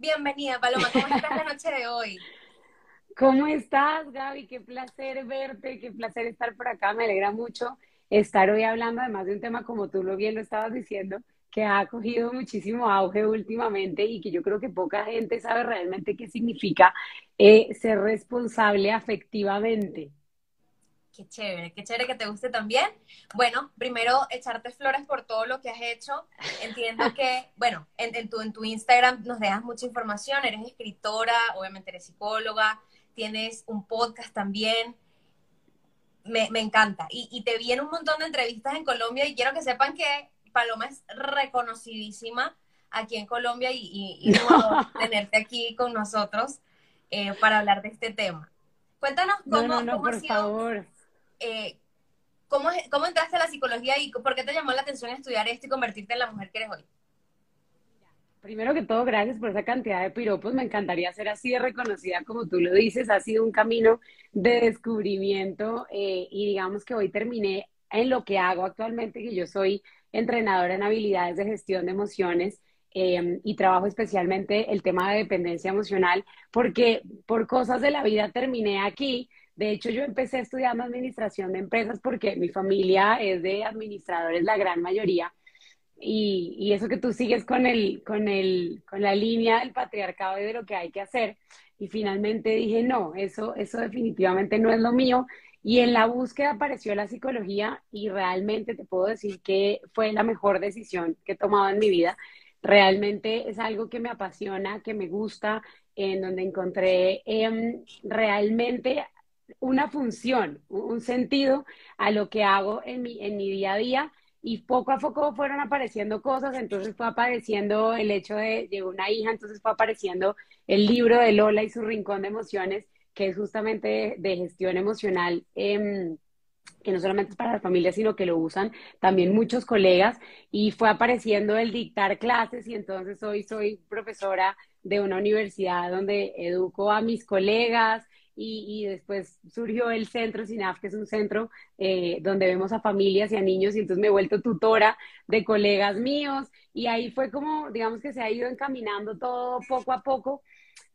Bienvenida, Paloma. ¿Cómo estás la noche de hoy? ¿Cómo estás, Gaby? Qué placer verte, qué placer estar por acá. Me alegra mucho estar hoy hablando, además de un tema como tú lo bien lo estabas diciendo, que ha cogido muchísimo auge últimamente y que yo creo que poca gente sabe realmente qué significa eh, ser responsable afectivamente. Qué chévere, qué chévere que te guste también. Bueno, primero echarte flores por todo lo que has hecho. Entiendo que, bueno, en, tu, en tu Instagram nos dejas mucha información, eres escritora, obviamente eres psicóloga, tienes un podcast también. Me, encanta. Y, te vi en un montón de entrevistas en Colombia y quiero que sepan que Paloma es reconocidísima aquí en Colombia y, y, tenerte aquí con nosotros eh, para hablar de este tema. Cuéntanos cómo, no, por favor eh, ¿cómo, ¿cómo entraste a la psicología y por qué te llamó la atención estudiar esto y convertirte en la mujer que eres hoy? Primero que todo, gracias por esa cantidad de piropos. Me encantaría ser así de reconocida como tú lo dices. Ha sido un camino de descubrimiento eh, y digamos que hoy terminé en lo que hago actualmente, que yo soy entrenadora en habilidades de gestión de emociones em, y trabajo especialmente el tema de dependencia emocional, porque por cosas de la vida terminé aquí de hecho, yo empecé estudiando administración de empresas porque mi familia es de administradores, la gran mayoría. Y, eso que tú sigues con, el, con, el, con la línea del patriarcado y de lo que hay que hacer. Y finalmente dije, no, eso, eso definitivamente no es lo mío. Y en la búsqueda apareció la psicología y realmente te puedo decir que fue la mejor decisión que he tomado en mi vida. Realmente es algo que me apasiona, que me gusta, en donde encontré em, realmente una función, un sentido a lo que hago en mi, en mi día a día. Y poco a poco fueron apareciendo cosas, entonces fue apareciendo el hecho de, de una hija, entonces fue apareciendo el libro de Lola y su rincón de emociones, que es justamente de, gestión emocional, em, que no solamente es para las familias, sino que lo usan también muchos colegas, y fue apareciendo el dictar clases, y entonces hoy soy profesora de una universidad donde educo a mis colegas, y, después surgió el centro SINAF, que es un centro eh, donde vemos a familias y a niños, y entonces me he vuelto tutora de colegas míos, y ahí fue como, digamos que se ha ido encaminando todo poco a poco,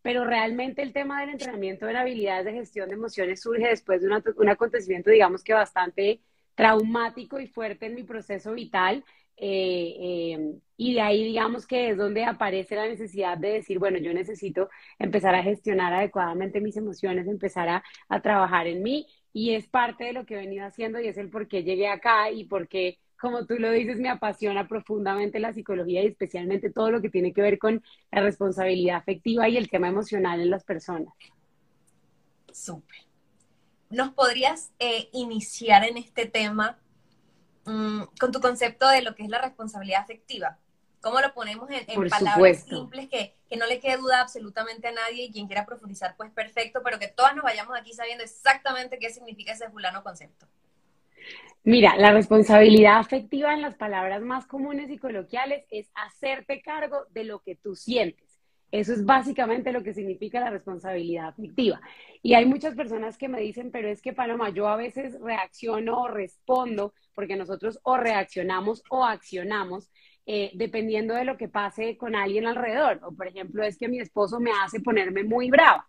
pero realmente el tema del entrenamiento en habilidades de gestión de emociones surge después de un acontecimiento, digamos que bastante traumático y fuerte en mi proceso vital, eh, em, y de ahí digamos que es donde aparece la necesidad de decir, bueno, yo necesito empezar a gestionar adecuadamente mis emociones, empezar a, a trabajar en mí y es parte de lo que he venido haciendo y es el por qué llegué acá y por qué, como tú lo dices, me apasiona profundamente la psicología y especialmente todo lo que tiene que ver con la responsabilidad afectiva y el tema emocional en las personas. Súper. ¿Nos podrías eh, iniciar en este tema Mm, con tu concepto de lo que es la responsabilidad afectiva. ¿Cómo lo ponemos en, palabras simples que, que, no le quede duda absolutamente a nadie y quien quiera profundizar, pues perfecto, pero que todas nos vayamos aquí sabiendo exactamente qué significa ese fulano concepto? Mira, la responsabilidad afectiva en las palabras más comunes y coloquiales es hacerte cargo de lo que tú sientes. Eso es básicamente lo que significa la responsabilidad afectiva. Y hay muchas personas que me dicen, pero es que Paloma, yo a veces reacciono o respondo, porque nosotros o reaccionamos o accionamos, eh, dependiendo de lo que pase con alguien alrededor. O por ejemplo, es que mi esposo me hace ponerme muy brava.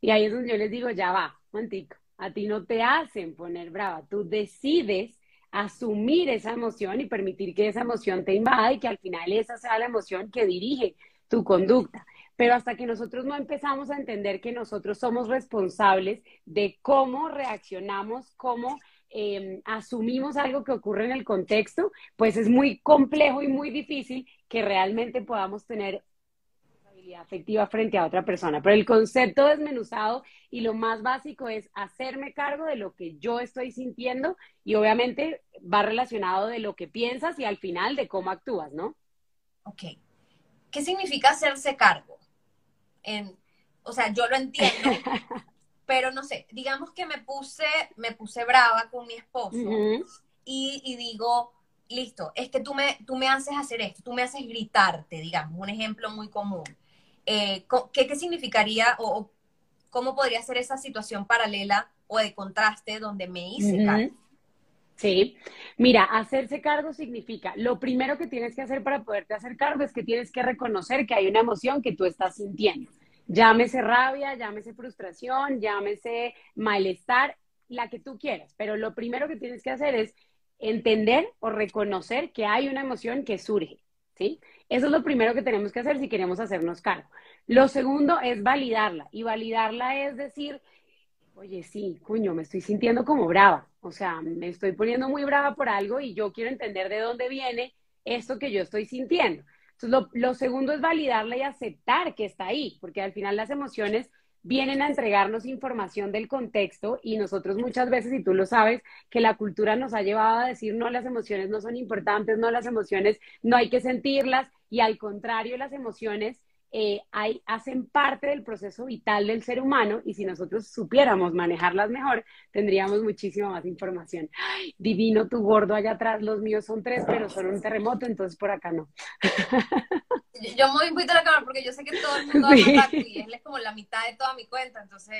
Y ahí es donde yo les digo, ya va, mantico, a ti no te hacen poner brava, tú decides asumir esa emoción y permitir que esa emoción te invada y que al final esa sea la emoción que dirige tu conducta. Pero hasta que nosotros no empezamos a entender que nosotros somos responsables de cómo reaccionamos, cómo em, asumimos algo que ocurre en el contexto, pues es muy complejo y muy difícil que realmente podamos tener afectiva frente a otra persona. Pero el concepto desmenuzado y lo más básico es hacerme cargo de lo que yo estoy sintiendo y obviamente va relacionado de lo que piensas y al final de cómo actúas, ¿no? Ok. ¿Qué significa hacerse cargo? En, o sea, yo lo entiendo, pero no sé, digamos que me puse, me puse brava con mi esposo y, y, digo, listo, es que tú me, tú me haces hacer esto, tú me haces gritarte, digamos, un ejemplo muy común. Eh, ¿qué, ¿qué, significaría o, cómo podría ser esa situación paralela o de contraste donde me hice cargo? Sí, mira, hacerse cargo significa, lo primero que tienes que hacer para poderte hacer cargo es que tienes que reconocer que hay una emoción que tú estás sintiendo. Llámese rabia, llámese frustración, llámese malestar, la que tú quieras, pero lo primero que tienes que hacer es entender o reconocer que hay una emoción que surge, ¿sí? Eso es lo primero que tenemos que hacer si queremos hacernos cargo. Lo segundo es validarla, y validarla es decir, oye, sí, cuño, me estoy sintiendo como brava, o sea, me estoy poniendo muy brava por algo y yo quiero entender de dónde viene esto que yo estoy sintiendo. Entonces, lo, lo segundo es validarla y aceptar que está ahí, porque al final las emociones vienen a entregarnos información del contexto y nosotros muchas veces, y tú lo sabes, que la cultura nos ha llevado a decir, no, las emociones no son importantes, no, las emociones no hay que sentirlas, y al contrario, las emociones eh, hay, hacen parte del proceso vital del ser humano y si nosotros supiéramos manejarlas mejor, tendríamos muchísima más información. divino tu gordo allá atrás, los míos son tres, pero son un terremoto, entonces por acá no. Yo me voy a la cámara porque yo sé que todo el mundo sí. habla y él es como la mitad de toda mi cuenta, entonces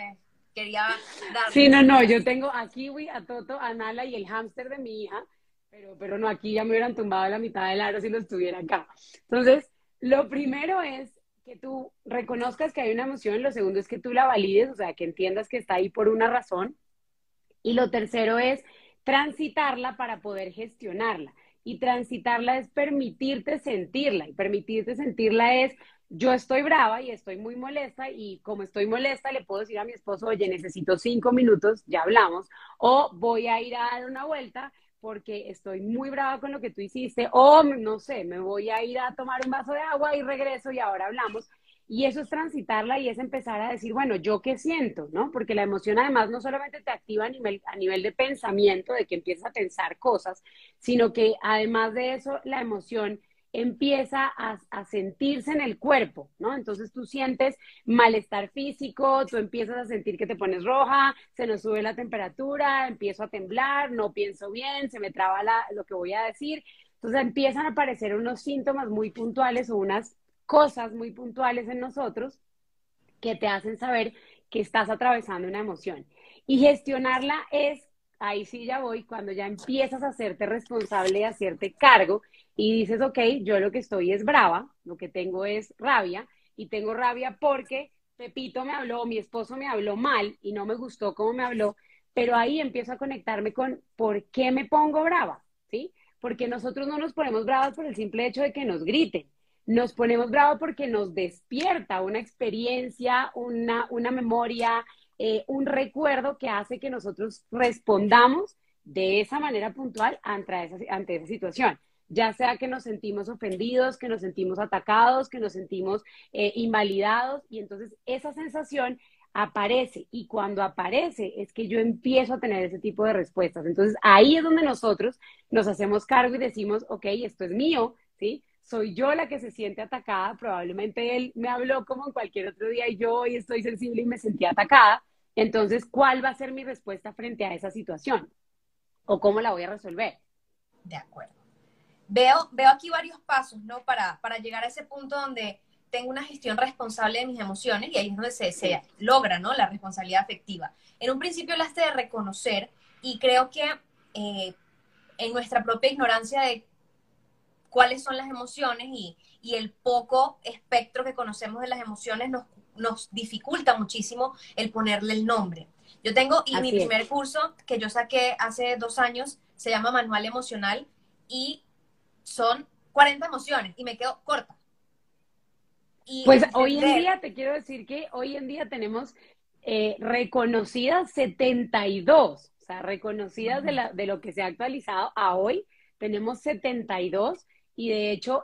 quería dar. Sí, no, no, yo tengo a Kiwi, a Toto, a Nala y el hámster de mi hija, pero, pero no, aquí ya me hubieran tumbado la mitad del aro si lo estuviera acá. Entonces, lo primero es que tú reconozcas que hay una emoción, lo segundo es que tú la valides, o sea, que entiendas que está ahí por una razón, y lo tercero es transitarla para poder gestionarla. Y transitarla es permitirte sentirla, y permitirte sentirla es, yo estoy brava y estoy muy molesta, y como estoy molesta, le puedo decir a mi esposo, oye, necesito cinco minutos, ya hablamos, o voy a ir a dar una vuelta, porque estoy muy brava con lo que tú hiciste, o no sé, me voy a ir a tomar un vaso de agua y regreso y ahora hablamos. Y eso es transitarla y es empezar a decir, bueno, ¿yo qué siento? ¿No? Porque la emoción además no solamente te activa a nivel, a nivel de pensamiento, de que empiezas a pensar cosas, sino que además de eso, la emoción empieza a, sentirse en el cuerpo, ¿no? Entonces tú sientes malestar físico, tú empiezas a sentir que te pones roja, se nos sube la temperatura, empiezo a temblar, no pienso bien, se me traba lo que voy a decir. Entonces empiezan a aparecer unos síntomas muy puntuales o unas cosas muy puntuales en nosotros que te hacen saber que estás atravesando una emoción. Y gestionarla es, ahí sí ya voy, cuando ya empiezas a hacerte responsable y a hacerte cargo y dices, ok, yo lo que estoy es brava, lo que tengo es rabia, y tengo rabia porque Pepito me habló, mi esposo me habló mal y no me gustó cómo me habló, pero ahí empiezo a conectarme con por qué me pongo brava, ¿sí? Porque nosotros no nos ponemos bravas por el simple hecho de que nos griten, nos ponemos bravos porque nos despierta una experiencia, una, una memoria, eh, un recuerdo que hace que nosotros respondamos de esa manera puntual ante esa, ante esa situación ya sea que nos sentimos ofendidos, que nos sentimos atacados, que nos sentimos eh, invalidados, y entonces esa sensación aparece y cuando aparece es que yo empiezo a tener ese tipo de respuestas. Entonces ahí es donde nosotros nos hacemos cargo y decimos, ok, esto es mío, ¿sí? Soy yo la que se siente atacada, probablemente él me habló como en cualquier otro día y yo hoy estoy sensible y me sentí atacada. Entonces, ¿cuál va a ser mi respuesta frente a esa situación? ¿O cómo la voy a resolver? De acuerdo veo, veo aquí varios pasos, ¿no? Para, para llegar a ese punto donde tengo una gestión responsable de mis emociones y ahí es donde se, se logra, ¿no? La responsabilidad afectiva. En un principio hablaste de reconocer y creo que eh, en nuestra propia ignorancia de cuáles son las emociones y, y, el poco espectro que conocemos de las emociones nos, nos dificulta muchísimo el ponerle el nombre. Yo tengo, y mi primer curso que yo saqué hace dos años se llama Manual Emocional y son 40 emociones y me quedo corta. pues hoy en día te quiero decir que hoy en día tenemos eh, reconocidas 72, o sea, reconocidas de, la, de lo que se ha actualizado a hoy, tenemos 72 y de hecho,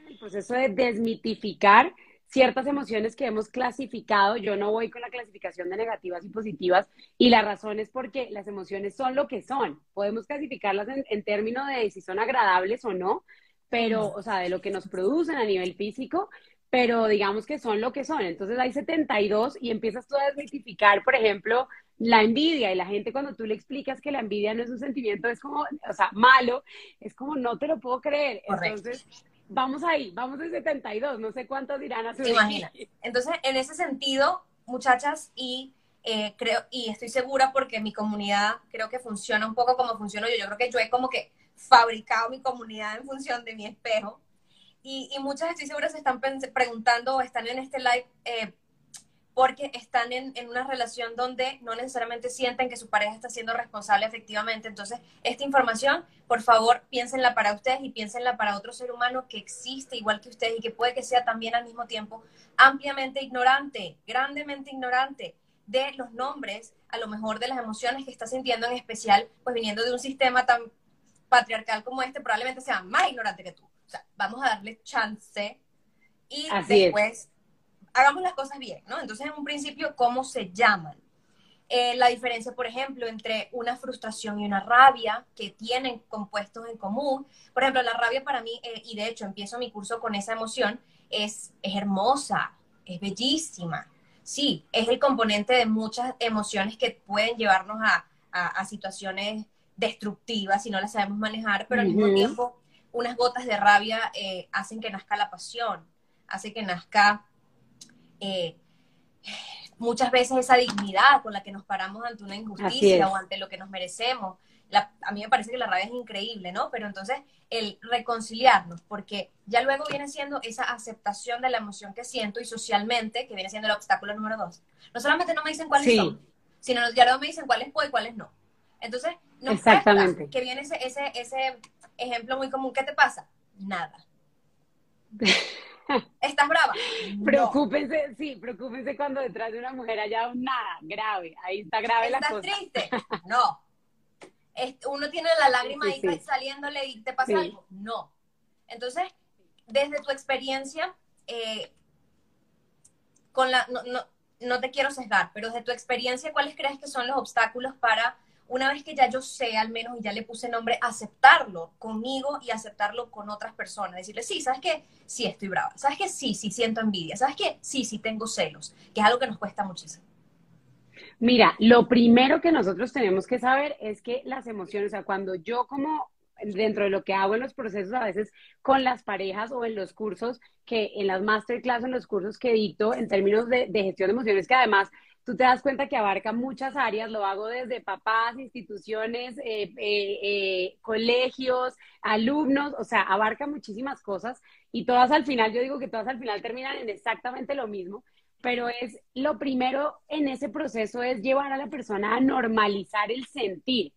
en el proceso de desmitificar ciertas emociones que hemos clasificado. Yo no voy con la clasificación de negativas y positivas y la razón es porque las emociones son lo que son. Podemos clasificarlas en, términos de si son agradables o no, pero, o sea, de lo que nos producen a nivel físico, pero digamos que son lo que son. Entonces hay 72 y empiezas tú a desmitificar, por ejemplo, la envidia y la gente cuando tú le explicas que la envidia no es un sentimiento, es como, o sea, malo, es como no te lo puedo creer. Entonces, vamos ahí, vamos en 72, no sé cuántos dirán a su Imagina. Entonces, en ese sentido, muchachas, y eh, creo, y estoy segura porque mi comunidad creo que funciona un poco como funciono yo. Yo creo que yo he como que fabricado mi comunidad en función de mi espejo. Y, y muchas estoy segura se están preguntando o están en este live eh, porque están en, en, una relación donde no necesariamente sienten que su pareja está siendo responsable efectivamente. Entonces, esta información, por favor, piénsenla para ustedes y piénsenla para otro ser humano que existe igual que ustedes y que puede que sea también al mismo tiempo ampliamente ignorante, grandemente ignorante de los nombres, a lo mejor de las emociones que está sintiendo en especial, pues viniendo de un sistema tan patriarcal como este, probablemente sea más ignorante que tú. O sea, vamos a darle chance y después hagamos las cosas bien, ¿no? Entonces, en un principio, ¿cómo se llaman? Eh, la diferencia, por ejemplo, entre una frustración y una rabia que tienen compuestos en común. Por ejemplo, la rabia para mí, eh, y de hecho empiezo mi curso con esa emoción, es, es hermosa, es bellísima. Sí, es el componente de muchas emociones que pueden llevarnos a, a, situaciones destructivas si no las sabemos manejar, pero al mismo tiempo unas gotas de rabia eh, hacen que nazca la pasión, hace que nazca eh, muchas veces esa dignidad con la que nos paramos ante una injusticia o ante lo que nos merecemos. a mí me parece que la rabia es increíble, ¿no? Pero entonces el reconciliarnos, porque ya luego viene siendo esa aceptación de la emoción que siento y socialmente, que viene siendo el obstáculo número dos. No solamente no me dicen cuáles son, sino ya luego me dicen cuáles puedo y cuáles no. Entonces, no Exactamente. que viene ese, ese, ese ejemplo muy común. ¿Qué te pasa? Nada. ¿Estás brava? Preocúpense, sí, preocúpense cuando detrás de una mujer haya un nada grave. Ahí está grave la cosa. ¿Estás triste? No. Uno tiene la lágrima ahí saliéndole y te pasa algo. No. Entonces, desde tu experiencia, eh, con la, no, no, no te quiero sesgar, pero desde tu experiencia, ¿cuáles crees que son los obstáculos para una vez que ya yo sé al menos y ya le puse nombre, aceptarlo conmigo y aceptarlo con otras personas. Decirle, sí, ¿sabes qué? Sí, estoy brava. ¿Sabes qué? Sí, sí, siento envidia. ¿Sabes qué? Sí, sí, tengo celos, que es algo que nos cuesta muchísimo. Mira, lo primero que nosotros tenemos que saber es que las emociones, o sea, cuando yo como dentro de lo que hago en los procesos a veces con las parejas o en los cursos que en las masterclass, en los cursos que dicto en términos de gestión de emociones, que además tú te das cuenta que abarca muchas áreas, lo hago desde papás, instituciones, eh, eh, eh, colegios, alumnos, o sea, abarca muchísimas cosas y todas al final, yo digo que todas al final terminan en exactamente lo mismo, pero es lo primero en ese proceso es llevar a la persona a normalizar el sentir.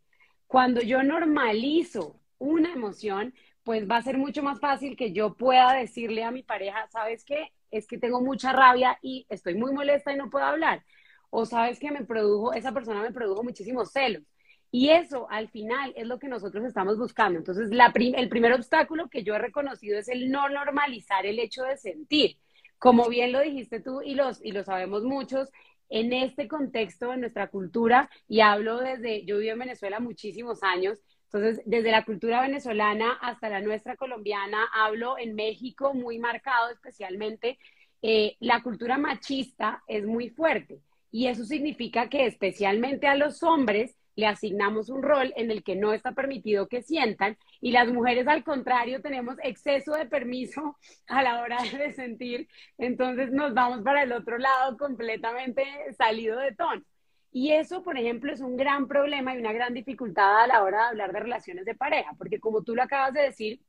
Cuando yo normalizo una emoción, pues va a ser mucho más fácil que yo pueda decirle a mi pareja, ¿sabes qué? Es que tengo mucha rabia y estoy muy molesta y no puedo hablar o sabes que me produjo, esa persona me produjo muchísimos celos. Y eso al final es lo que nosotros estamos buscando. Entonces, la el primer obstáculo que yo he reconocido es el no normalizar el hecho de sentir. Como bien lo dijiste tú y, los, y lo sabemos muchos, en este contexto, en nuestra cultura, y hablo desde, yo vivo en Venezuela muchísimos años, entonces desde la cultura venezolana hasta la nuestra colombiana, hablo en México muy marcado especialmente, eh, la cultura machista es muy fuerte. Y eso significa que especialmente a los hombres le asignamos un rol en el que no está permitido que sientan y las mujeres al contrario tenemos exceso de permiso a la hora de sentir, entonces nos vamos para el otro lado completamente salido de tono. Y eso, por ejemplo, es un gran problema y una gran dificultad a la hora de hablar de relaciones de pareja, porque como tú lo acabas de decir,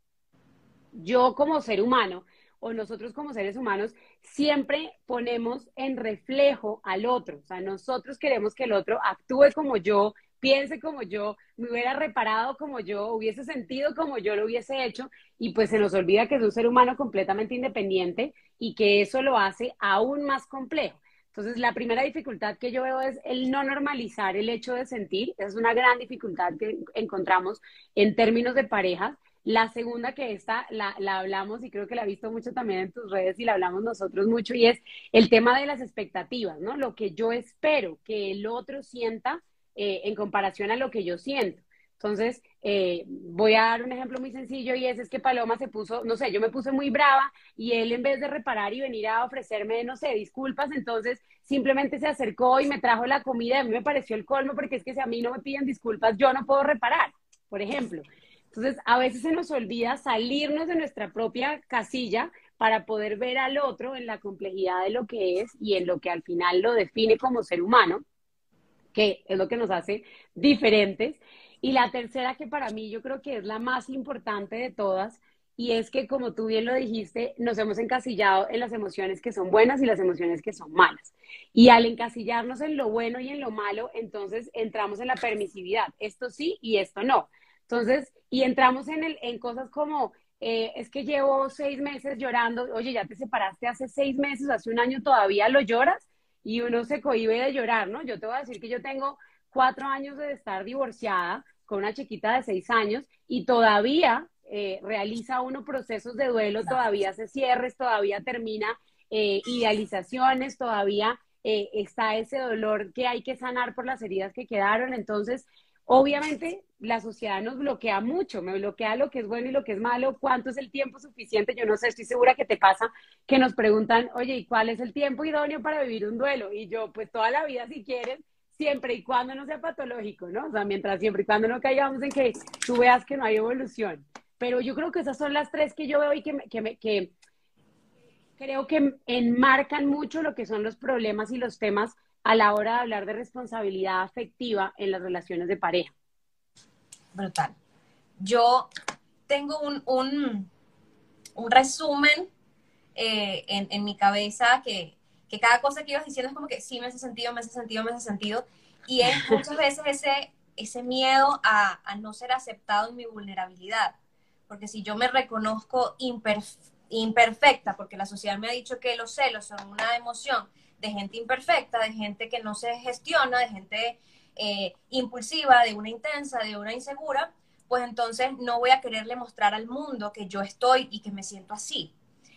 yo como ser humano o nosotros como seres humanos siempre ponemos en reflejo al otro. O sea, nosotros queremos que el otro actúe como yo, piense como yo, me hubiera reparado como yo, hubiese sentido como yo lo hubiese hecho y pues se nos olvida que es un ser humano completamente independiente y que eso lo hace aún más complejo. Entonces, la primera dificultad que yo veo es el no normalizar el hecho de sentir. Esa es una gran dificultad que encontramos en términos de parejas la segunda que esta la, hablamos y creo que la he visto mucho también en tus redes y la hablamos nosotros mucho y es el tema de las expectativas, ¿no? Lo que yo espero que el otro sienta eh, en comparación a lo que yo siento. Entonces, eh, voy a dar un ejemplo muy sencillo y es, es que Paloma se puso, no sé, yo me puse muy brava y él en vez de reparar y venir a ofrecerme, no sé, disculpas, entonces simplemente se acercó y me trajo la comida a mí me pareció el colmo porque es que si a mí no me piden disculpas, yo no puedo reparar, por ejemplo. Entonces, a veces se nos olvida salirnos de nuestra propia casilla para poder ver al otro en la complejidad de lo que es y en lo que al final lo define como ser humano, que es lo que nos hace diferentes. Y la tercera, que para mí yo creo que es la más importante de todas, y es que, como tú bien lo dijiste, nos hemos encasillado en las emociones que son buenas y las emociones que son malas. Y al encasillarnos en lo bueno y en lo malo, entonces entramos en la permisividad. Esto sí y esto no. Entonces, y entramos en, el, en cosas como, eh, es que llevo seis meses llorando, oye, ya te separaste hace seis meses, hace un año todavía lo lloras, y uno se cohíbe de llorar, ¿no? Yo te voy a decir que yo tengo cuatro años de estar divorciada con una chiquita de seis años y todavía eh, realiza uno procesos de duelo, todavía hace cierres, todavía termina eh, idealizaciones, todavía eh, está ese dolor que hay que sanar por las heridas que quedaron. Entonces, obviamente, la sociedad nos bloquea mucho, me bloquea lo que es bueno y lo que es malo, cuánto es el tiempo suficiente. Yo no sé, estoy segura que te pasa que nos preguntan, oye, ¿y cuál es el tiempo idóneo para vivir un duelo? Y yo, pues toda la vida si quieres siempre y cuando no sea patológico, ¿no? O sea, mientras siempre y cuando no caigamos en que tú veas que no hay evolución. Pero yo creo que esas son las tres que yo veo y que, que, que creo que enmarcan mucho lo que son los problemas y los temas a la hora de hablar de responsabilidad afectiva en las relaciones de pareja. Brutal. Yo tengo un, un, un resumen eh, en, en, mi cabeza que, que cada cosa que ibas diciendo es como que sí me hace sentido, me hace sentido, me hace sentido. Y es muchas veces ese, ese miedo a, a no ser aceptado en mi vulnerabilidad. Porque si yo me reconozco imperfecta, porque la sociedad me ha dicho que los celos son una emoción de gente imperfecta, de gente que no se gestiona, de gente eh, impulsiva, de una intensa, de una insegura, pues entonces no voy a quererle mostrar al mundo que yo estoy y que me siento así.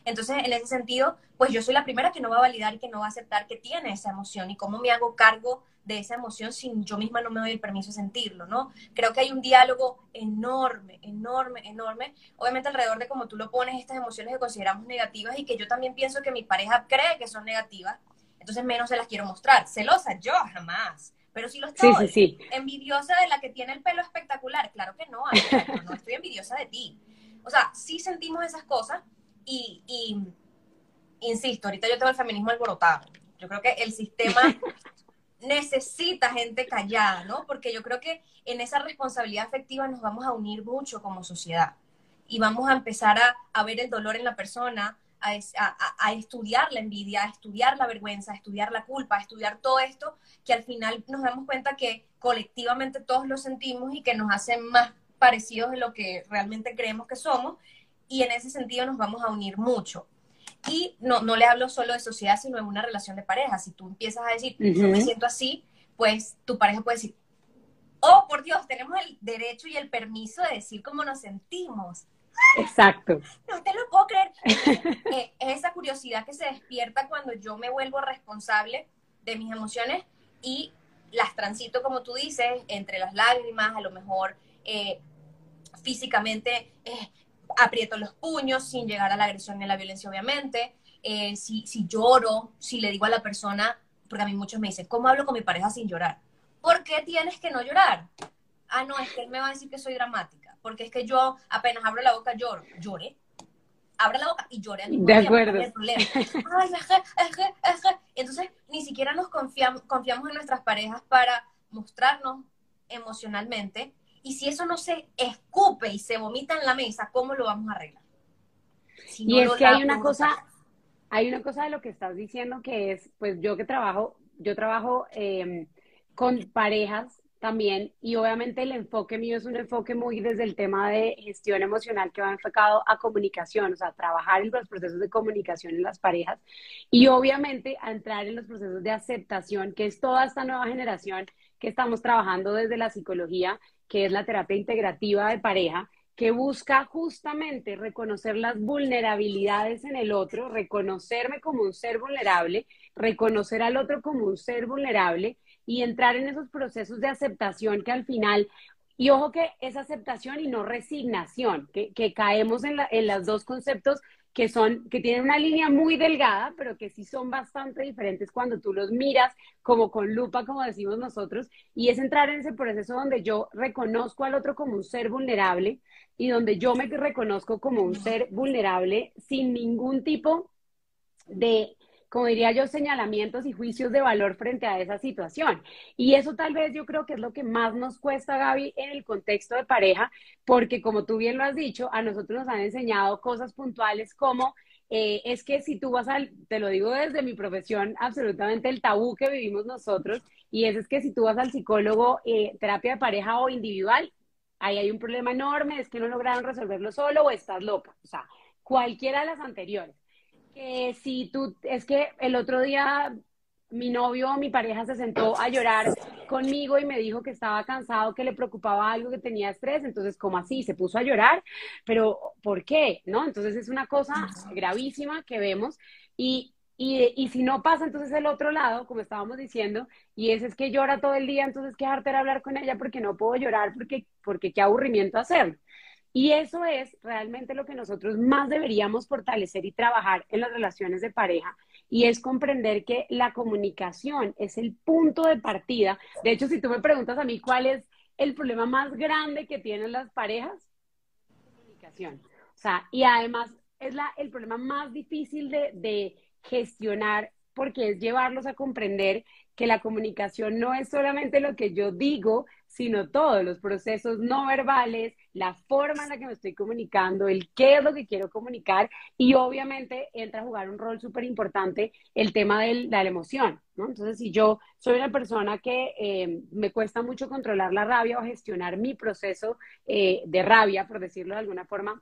Entonces, en ese sentido, pues yo soy la primera que no va a validar y que no va a aceptar que tiene esa emoción y cómo me hago cargo de esa emoción sin yo misma no me doy el permiso de sentirlo, ¿no? Creo que hay un diálogo enorme, enorme, enorme, obviamente alrededor de cómo tú lo pones, estas emociones que consideramos negativas y que yo también pienso que mi pareja cree que son negativas, entonces menos se las quiero mostrar. Celosa, yo jamás. Pero si lo estoy. Sí, sí, sí. Envidiosa de la que tiene el pelo espectacular. Claro que no, no estoy envidiosa de ti. O sea, sí sentimos esas cosas, y, insisto, ahorita yo tengo el feminismo alborotado. Yo creo que el sistema necesita gente callada, ¿no? Porque yo creo que en esa responsabilidad afectiva nos vamos a unir mucho como sociedad y vamos a empezar a, ver el dolor en la persona, a, a, estudiar la envidia, a estudiar la vergüenza, a estudiar la culpa, a estudiar todo esto, que al final nos damos cuenta que colectivamente todos lo sentimos y que nos hacen más parecidos de lo que realmente creemos que somos y en ese sentido nos vamos a unir mucho. Y no, no le hablo solo de sociedad, sino en una relación de pareja. Si tú empiezas a decir, yo me siento así, pues tu pareja puede decir, oh, por Dios, tenemos el derecho y el permiso de decir cómo nos sentimos. Exacto. No te lo puedo creer. Eh, es esa curiosidad que se despierta cuando yo me vuelvo responsable de mis emociones y las transito, como tú dices, entre las lágrimas, a lo mejor eh, físicamente, eh, aprieto los puños sin llegar a la agresión ni a la violencia, obviamente. Eh, si, si lloro, si le digo a la persona, porque a mí muchos me dicen, ¿cómo hablo con mi pareja sin llorar? ¿Por qué tienes que no llorar? Ah, no, es que él me va a decir que soy dramática, porque es que yo apenas abro la boca lloro. Lloré. Abre la boca y lloré al mismo De acuerdo. Ay, Entonces, ni siquiera nos confiamos, confiamos en nuestras parejas para mostrarnos emocionalmente y si eso no se escupe y se vomita en la mesa, ¿cómo lo vamos a arreglar? y es que hay una cosa, hay una cosa de lo que estás diciendo que es, pues yo que trabajo, yo trabajo em, con parejas también y obviamente el enfoque mío es un enfoque muy desde el tema de gestión emocional que va enfocado a comunicación, o sea, trabajar en los procesos de comunicación en las parejas y obviamente a entrar en los procesos de aceptación, que es toda esta nueva generación que estamos trabajando desde la psicología que es la terapia integrativa de pareja, que busca justamente reconocer las vulnerabilidades en el otro, reconocerme como un ser vulnerable, reconocer al otro como un ser vulnerable y entrar en esos procesos de aceptación que al final Y ojo que es aceptación y no resignación, que, que caemos en, la, en los dos conceptos que son, que tienen una línea muy delgada, pero que sí son bastante diferentes cuando tú los miras como con lupa, como decimos nosotros, y es entrar en ese proceso donde yo reconozco al otro como un ser vulnerable y donde yo me reconozco como un ser vulnerable sin ningún tipo de como diría yo, señalamientos y juicios de valor frente a esa situación. Y eso tal vez yo creo que es lo que más nos cuesta, Gaby, en el contexto de pareja, porque como tú bien lo has dicho, a nosotros nos han enseñado cosas puntuales como eh, es que si tú vas al, te lo digo desde mi profesión, absolutamente el tabú que vivimos nosotros, y es, que si tú vas al psicólogo, eh, terapia de pareja o individual, ahí hay un problema enorme, es que no lograron resolverlo solo o estás loca, o sea, cualquiera de las anteriores si tú, es que el otro día mi novio o mi pareja se sentó a llorar conmigo y me dijo que estaba cansado, que le preocupaba algo, que tenía estrés, entonces como así, se puso a llorar, pero ¿por qué? ¿No? Entonces es una cosa gravísima que vemos y, y, y si no pasa, entonces el otro lado, como estábamos diciendo, y ese es que llora todo el día, entonces qué harter hablar con ella porque no puedo llorar, porque, porque qué aburrimiento hacerlo. Y eso es realmente lo que nosotros más deberíamos fortalecer y trabajar en las relaciones de pareja, y es comprender que la comunicación es el punto de partida. De hecho, si tú me preguntas a mí cuál es el problema más grande que tienen las parejas, comunicación. O sea, y además es la, el problema más difícil de, de gestionar porque es llevarlos a comprender que la comunicación no es solamente lo que yo digo, sino todos los procesos no verbales, la forma en la que me estoy comunicando, el qué es lo que quiero comunicar y obviamente entra a jugar un rol súper importante el tema de la emoción, ¿no? Entonces, si yo soy una persona que eh, me cuesta mucho controlar la rabia o gestionar mi proceso eh, de rabia, por decirlo de alguna forma,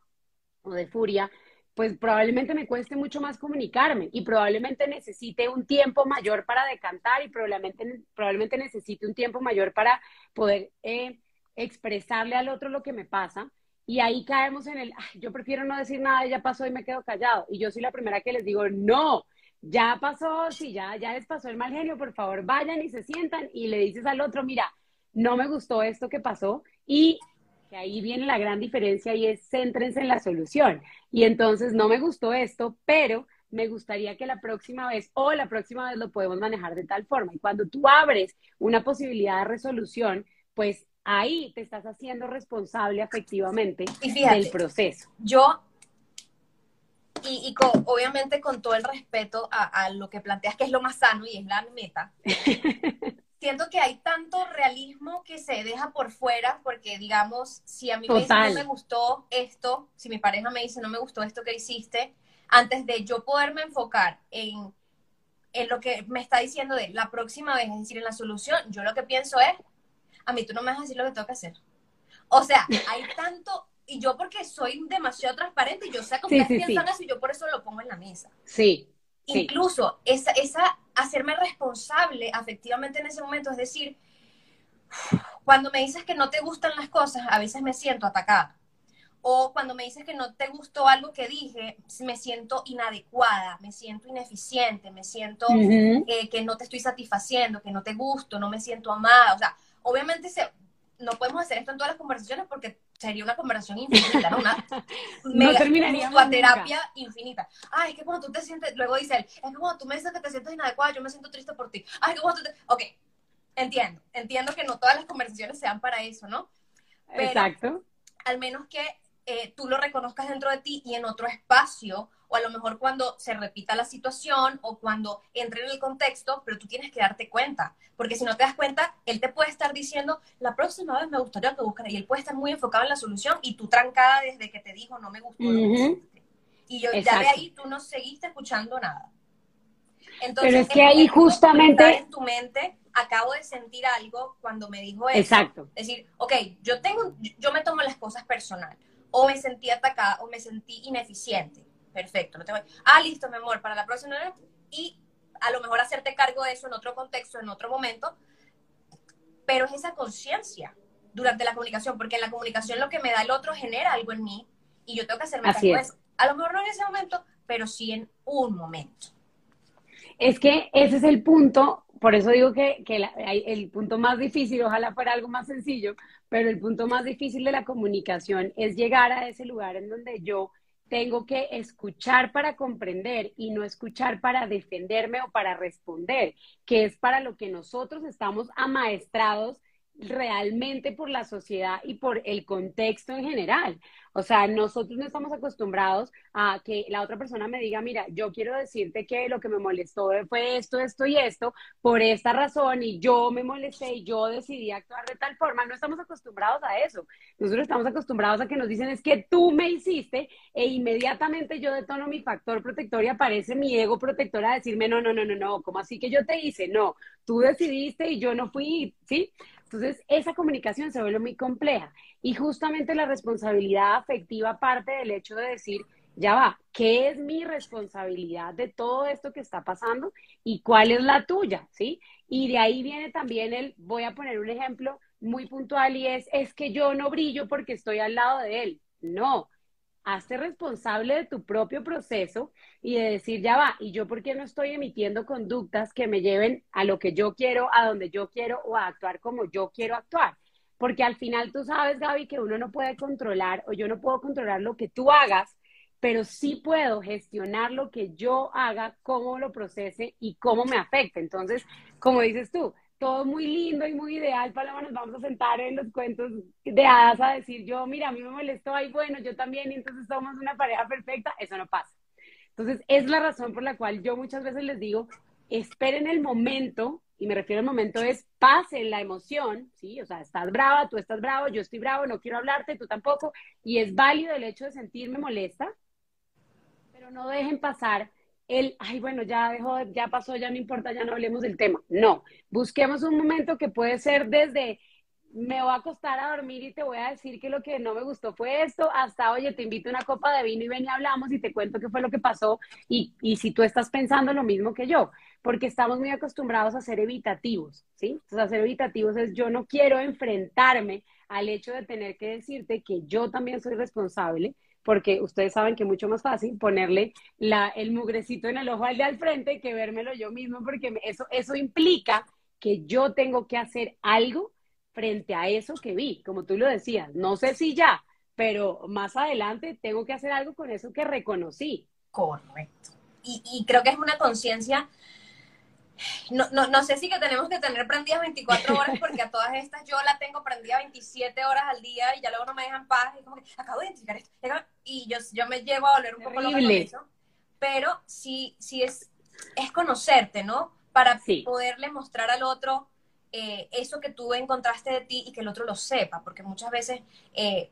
o de furia, pues probablemente me cueste mucho más comunicarme y probablemente necesite un tiempo mayor para decantar y probablemente, probablemente necesite un tiempo mayor para poder eh, expresarle al otro lo que me pasa. Y ahí caemos en el, yo prefiero no decir nada, ya pasó y me quedo callado. Y yo soy la primera que les digo, no, ya pasó, si ya, ya les pasó el mal genio, por favor vayan y se sientan y le dices al otro, mira, no me gustó esto que pasó y que ahí viene la gran diferencia y es céntrense en la solución. Y entonces no me gustó esto, pero me gustaría que la próxima vez o la próxima vez lo podemos manejar de tal forma. Y cuando tú abres una posibilidad de resolución, pues ahí te estás haciendo responsable efectivamente del proceso. Yo, y, obviamente con todo el respeto a, a, lo que planteas que es lo más sano y es la meta, siento que hay tanto realismo que se deja por fuera, porque digamos, si a mí me dice no me gustó esto, si mi pareja me dice no me gustó esto que hiciste, antes de yo poderme enfocar en, en lo que me está diciendo de la próxima vez, es decir, en la solución, yo lo que pienso es, a mí tú no me vas a decir lo que tengo que hacer. O sea, hay tanto, y yo porque soy demasiado transparente, yo sé cómo sí, piensan eso y yo por eso lo pongo en la mesa. Sí. Incluso esa, esa hacerme responsable efectivamente en ese momento, es decir, cuando me dices que no te gustan las cosas, a veces me siento atacada. O cuando me dices que no te gustó algo que dije, me siento inadecuada, me siento ineficiente, me siento eh, que no te estoy satisfaciendo, que no te gusto, no me siento amada. O sea, obviamente se, no podemos hacer esto en todas las conversaciones porque sería una conversación infinita, ¿no? Una no terminaría terapia infinita. Ay, es que cuando tú te sientes, luego dice él, es que cuando tú me dices que te sientes inadecuada, yo me siento triste por ti. Ay, que cuando tú te... Ok, entiendo, entiendo que no todas las conversaciones sean para eso, ¿no? Exacto. Al menos que eh, tú lo reconozcas dentro de ti y en otro espacio o a lo mejor cuando se repita la situación o cuando entre en el contexto, pero tú tienes que darte cuenta, porque si no te das cuenta, él te puede estar diciendo, la próxima vez me gustaría que buscara, y él puede estar muy enfocado en la solución y tú trancada desde que te dijo, no me gustó. Y yo ya de ahí tú no seguiste escuchando nada. Entonces, pero es que ahí justamente... En tu mente, acabo de sentir algo cuando me dijo eso. Exacto. Es decir, ok, yo tengo, yo me tomo las cosas personal, o me sentí atacada, o me sentí ineficiente perfecto. No te voy. Ah, listo, mi amor, para la próxima. Y a lo mejor hacerte cargo de eso en otro contexto, en otro momento. Pero es esa conciencia durante la comunicación, porque en la comunicación lo que me da el otro genera algo en mí y yo tengo que hacerme cargo de eso. A lo mejor no en ese momento, pero sí en un momento. Es que ese es el punto por eso digo que, el punto más difícil, ojalá fuera algo más sencillo, pero el punto más difícil de la comunicación es llegar a ese lugar en donde yo tengo que escuchar para comprender y no escuchar para defenderme o para responder, que es para lo que nosotros estamos amaestrados realmente por la sociedad y por el contexto en general. O sea, nosotros no estamos acostumbrados a que la otra persona me diga, mira, yo quiero decirte que lo que me molestó fue esto, esto y esto, por esta razón, y yo me molesté y yo decidí actuar de tal forma. No estamos acostumbrados a eso. Nosotros estamos acostumbrados a que nos dicen, es que tú me hiciste, e inmediatamente yo detono mi factor protector y aparece mi ego protector a decirme, no, no, no, no, no, ¿cómo así que yo te hice? No, tú decidiste y yo no fui, ¿sí? Entonces, esa comunicación se vuelve muy compleja y justamente la responsabilidad afectiva parte del hecho de decir, ya va, ¿qué es mi responsabilidad de todo esto que está pasando y cuál es la tuya? ¿Sí? Y de ahí viene también el, voy a poner un ejemplo muy puntual y es, es que yo no brillo porque estoy al lado de él. No, hazte responsable de tu propio proceso y de decir, ya va, ¿y yo por qué no estoy emitiendo conductas que me lleven a lo que yo quiero, a donde yo quiero o a actuar como yo quiero actuar? Porque al final tú sabes, Gaby, que uno no puede controlar o yo no puedo controlar lo que tú hagas, pero sí puedo gestionar lo que yo haga, cómo lo procese y cómo me afecta. Entonces, como dices tú, todo muy lindo y muy ideal, Paloma, nos vamos a sentar en los cuentos de hadas a decir yo, mira, a mí me molestó, ay, bueno, yo también, y entonces somos una pareja perfecta, eso no pasa. Entonces, es la razón por la cual yo muchas veces les digo, esperen el momento, y me refiero al momento es, pase la emoción, ¿sí? O sea, estás brava, tú estás bravo, yo estoy bravo, no quiero hablarte, tú tampoco, y es válido el hecho de sentirme molesta, pero no dejen pasar el, ay, bueno, ya dejó, ya pasó, ya no importa, ya no hablemos del tema. No, busquemos un momento que puede ser desde me voy a acostar a dormir y te voy a decir que lo que no me gustó fue esto, hasta, oye, te invito a una copa de vino y ven y hablamos y te cuento qué fue lo que pasó y, y si tú estás pensando lo mismo que yo, porque estamos muy acostumbrados a ser evitativos, ¿sí? Entonces, a ser evitativos es yo no quiero enfrentarme al hecho de tener que decirte que yo también soy responsable porque ustedes saben que es mucho más fácil ponerle el mugrecito en el ojo al de al frente que vérmelo yo mismo, porque eso, eso implica que yo tengo que hacer algo frente a eso que vi, como tú lo decías. No sé si ya, pero más adelante tengo que hacer algo con eso que reconocí. Correcto. Y creo que es una conciencia no, no, no sé si que tenemos que tener prendidas 24 horas porque a todas estas yo la tengo prendida 27 horas al día y ya luego no me dejan paz y como que acabo de identificar esto y yo, yo me llevo a doler un poco lo que eso, pero sí, sí es, es conocerte, ¿no? Para poderle mostrar al otro eh, eso que tú encontraste de ti y que el otro lo sepa, porque muchas veces, eh,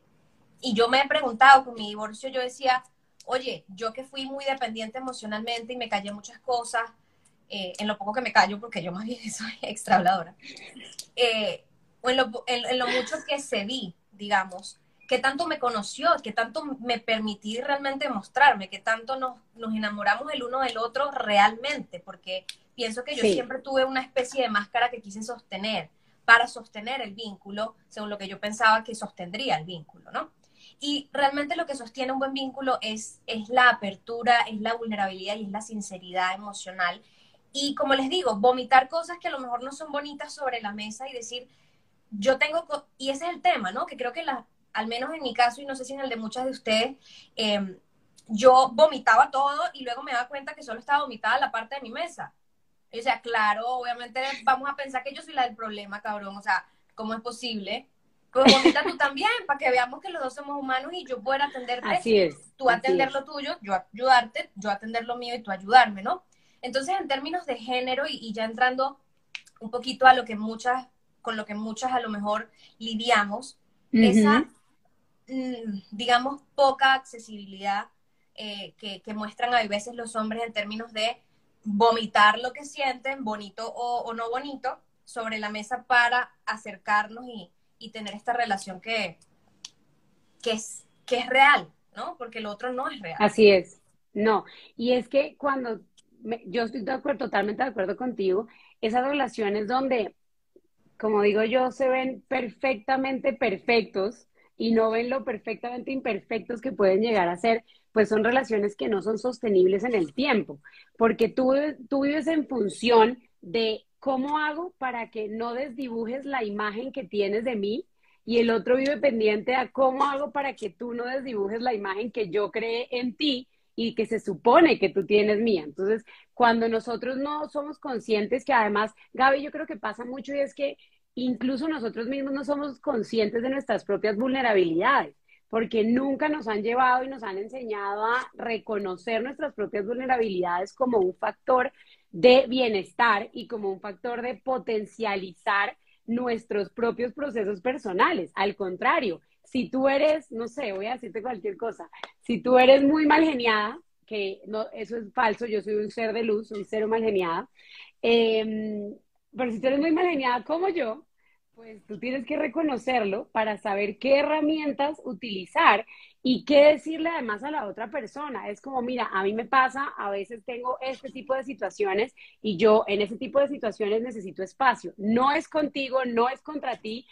y yo me he preguntado con mi divorcio, yo decía, oye, yo que fui muy dependiente emocionalmente y me callé muchas cosas, eh, en lo poco que me callo, porque yo más bien soy extra habladora, eh, o en lo, en, lo, mucho que cedí, digamos, que tanto me conoció, que tanto me permití realmente mostrarme, que tanto nos, nos enamoramos el uno del otro realmente, porque pienso que yo siempre tuve una especie de máscara que quise sostener para sostener el vínculo, según lo que yo pensaba que sostendría el vínculo, ¿no? Y realmente lo que sostiene un buen vínculo es, es la apertura, es la vulnerabilidad y es la sinceridad emocional y como les digo, vomitar cosas que a lo mejor no son bonitas sobre la mesa y decir, yo tengo, y ese es el tema, ¿no? Que creo que la, al menos en mi caso, y no sé si en el de muchas de ustedes, em, yo vomitaba todo y luego me daba cuenta que solo estaba vomitada la parte de mi mesa. O sea, claro, obviamente vamos a pensar que yo soy la del problema, cabrón. O sea, ¿cómo es posible? Pues vomita tú también, para que veamos que los dos somos humanos y yo pueda atenderte. Así es. Tú atender lo tuyo, yo ayudarte, yo atender lo mío y tú ayudarme, ¿no? Entonces, en términos de género y, ya entrando un poquito a lo que muchas, con lo que muchas a lo mejor lidiamos, esa, mm, digamos, poca accesibilidad eh, que, muestran a veces los hombres en términos de vomitar lo que sienten, bonito o, no bonito, sobre la mesa para acercarnos y, tener esta relación que, que, es, que es real, ¿no? Porque el otro no es real. Así es. No, y es que cuando yo estoy totalmente de acuerdo contigo, esas relaciones donde, como digo yo, se ven perfectamente perfectos y no ven lo perfectamente imperfectos que pueden llegar a ser, pues son relaciones que no son sostenibles en el tiempo, porque tú, tú vives en función de ¿cómo hago para que no desdibujes la imagen que tienes de mí? Y el otro vive pendiente a cómo hago para que tú no desdibujes la imagen que yo creé en ti y que se supone que tú tienes mía. Entonces, cuando nosotros no somos conscientes, que además, Gaby, yo creo que pasa mucho y es que incluso nosotros mismos no somos conscientes de nuestras propias vulnerabilidades porque nunca nos han llevado y nos han enseñado a reconocer nuestras propias vulnerabilidades como un factor de bienestar y como un factor de potencializar nuestros propios procesos personales. Al contrario, si tú eres, no sé, voy a decirte cualquier cosa, si tú eres muy mal geniada, que no, eso es falso, yo soy un ser de luz, un ser mal geniada, em, pero si tú eres muy mal geniada como yo, pues tú tienes que reconocerlo para saber qué herramientas utilizar y qué decirle además a la otra persona. Es como, mira, a mí me pasa, a veces tengo este tipo de situaciones y yo en ese tipo de situaciones necesito espacio. No es contigo, no es contra ti,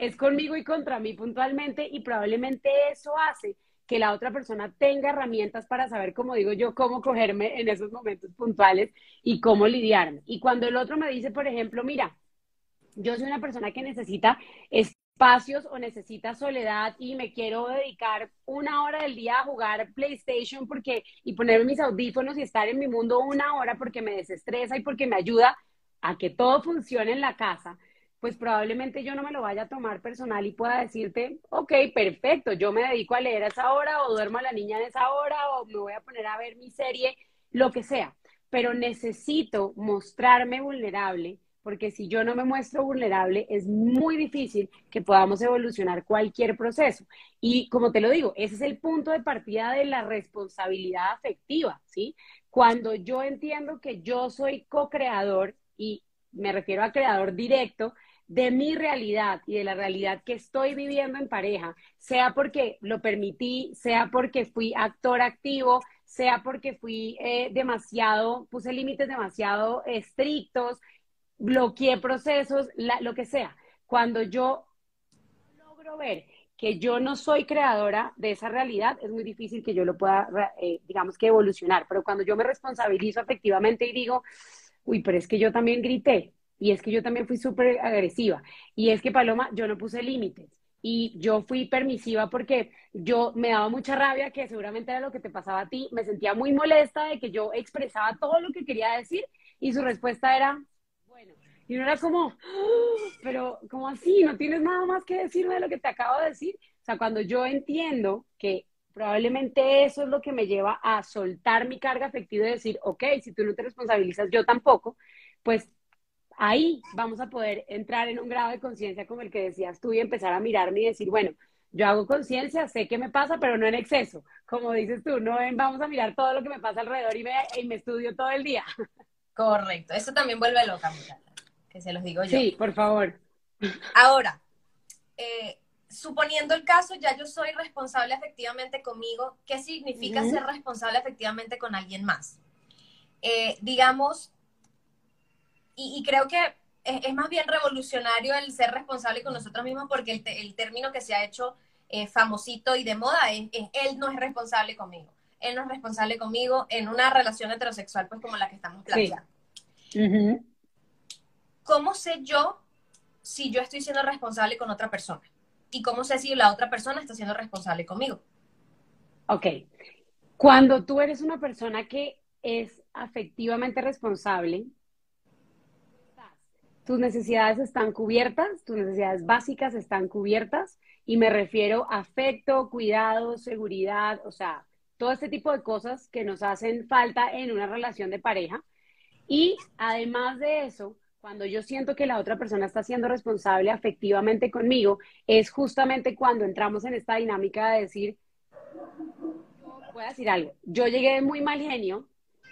es conmigo y contra mí puntualmente y probablemente eso hace que la otra persona tenga herramientas para saber, como digo yo, cómo cogerme en esos momentos puntuales y cómo lidiarme. Y cuando el otro me dice, por ejemplo, mira, yo soy una persona que necesita espacios o necesita soledad y me quiero dedicar una hora del día a jugar PlayStation porque y ponerme mis audífonos y estar en mi mundo una hora porque me desestresa y porque me ayuda a que todo funcione en la casa, pues probablemente yo no me lo vaya a tomar personal y pueda decirte, ok, perfecto, yo me dedico a leer a esa hora o duermo a la niña en esa hora o me voy a poner a ver mi serie, lo que sea, pero necesito mostrarme vulnerable porque si yo no me muestro vulnerable, es muy difícil que podamos evolucionar cualquier proceso. Y como te lo digo, ese es el punto de partida de la responsabilidad afectiva, ¿sí? Cuando yo entiendo que yo soy co-creador, y me refiero a creador directo, de mi realidad y de la realidad que estoy viviendo en pareja, sea porque lo permití, sea porque fui actor activo, sea porque fui eh, demasiado, puse límites demasiado estrictos, bloqueé procesos, lo que sea. Cuando yo logro ver que yo no soy creadora de esa realidad, es muy difícil que yo lo pueda, eh, digamos que evolucionar. Pero cuando yo me responsabilizo efectivamente y digo, uy, pero es que yo también grité, y es que yo también fui súper agresiva, y es que Paloma, yo no puse límites. Y yo fui permisiva porque yo me daba mucha rabia, que seguramente era lo que te pasaba a ti. Me sentía muy molesta de que yo expresaba todo lo que quería decir y su respuesta era, y uno era como, ah, pero ¿cómo así? ¿No tienes nada más que decirme de lo que te acabo de decir? O sea, cuando yo entiendo que probablemente eso es lo que me lleva a soltar mi carga afectiva y decir, ok, si tú no te responsabilizas, yo tampoco, pues ahí vamos a poder entrar en un grado de conciencia como el que decías tú y empezar a mirarme y decir, bueno, yo hago conciencia, sé qué me pasa, pero no en exceso. Como dices tú, no en vamos a mirar todo lo que me pasa alrededor y me, y me estudio todo el día. Correcto, eso también vuelve loca, muchacha que se los digo yo. Sí, por favor. Ahora, eh, suponiendo el caso, ya yo soy responsable efectivamente conmigo, ¿qué significa ser responsable efectivamente con alguien más? Eh, digamos, y, creo que es, más bien revolucionario el ser responsable con nosotros mismos porque el, término que se ha hecho eh, famosito y de moda es, él no es responsable conmigo. Él no es responsable conmigo en una relación heterosexual, pues como la que estamos planteando. ¿cómo sé yo si yo estoy siendo responsable con otra persona? ¿Y cómo sé si la otra persona está siendo responsable conmigo? Ok. Cuando tú eres una persona que es afectivamente responsable, tus necesidades están cubiertas, tus necesidades básicas están cubiertas, y me refiero a afecto, cuidado, seguridad, o sea, todo este tipo de cosas que nos hacen falta en una relación de pareja. Y además de eso, cuando yo siento que la otra persona está siendo responsable afectivamente conmigo, es justamente cuando entramos en esta dinámica de decir, voy a decir algo, yo llegué de muy mal genio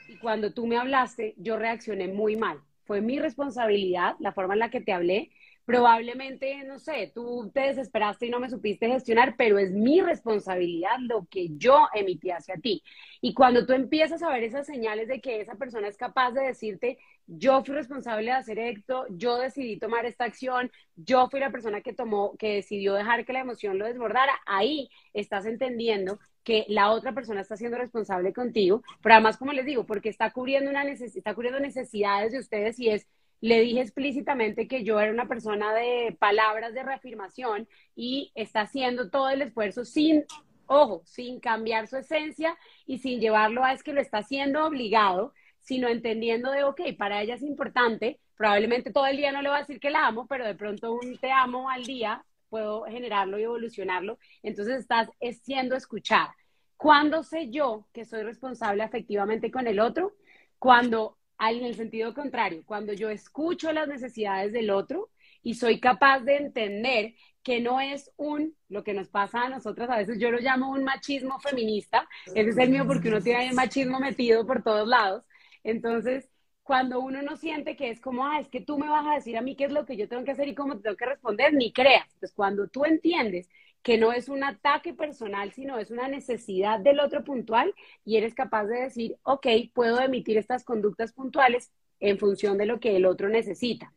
y cuando tú me hablaste, yo reaccioné muy mal. Fue mi responsabilidad, la forma en la que te hablé, probablemente, no sé, tú te desesperaste y no me supiste gestionar, pero es mi responsabilidad lo que yo emití hacia ti. Y cuando tú empiezas a ver esas señales de que esa persona es capaz de decirte, yo fui responsable de hacer esto, yo decidí tomar esta acción, yo fui la persona que tomó, que decidió dejar que la emoción lo desbordara, ahí estás entendiendo que la otra persona está siendo responsable contigo, pero además, como les digo, porque está cubriendo, una está cubriendo necesidades de ustedes y es le dije explícitamente que yo era una persona de palabras de reafirmación y está haciendo todo el esfuerzo sin, ojo, sin cambiar su esencia y sin llevarlo a es que lo está haciendo obligado, sino entendiendo de, ok, para ella es importante, probablemente todo el día no le va a decir que la amo, pero de pronto un te amo al día puedo generarlo y evolucionarlo. Entonces estás siendo escuchada. ¿Cuándo sé yo que soy responsable efectivamente con el otro? Cuando, en el sentido contrario, cuando yo escucho las necesidades del otro y soy capaz de entender que no es un, lo que nos pasa a nosotras, a veces yo lo llamo un machismo feminista, ese es el mío porque uno tiene el machismo metido por todos lados, entonces, cuando uno no siente que es como, ah, es que tú me vas a decir a mí qué es lo que yo tengo que hacer y cómo te tengo que responder, ni creas. Pues cuando tú entiendes que no es un ataque personal, sino es una necesidad del otro puntual y eres capaz de decir, ok, puedo emitir estas conductas puntuales en función de lo que el otro necesita.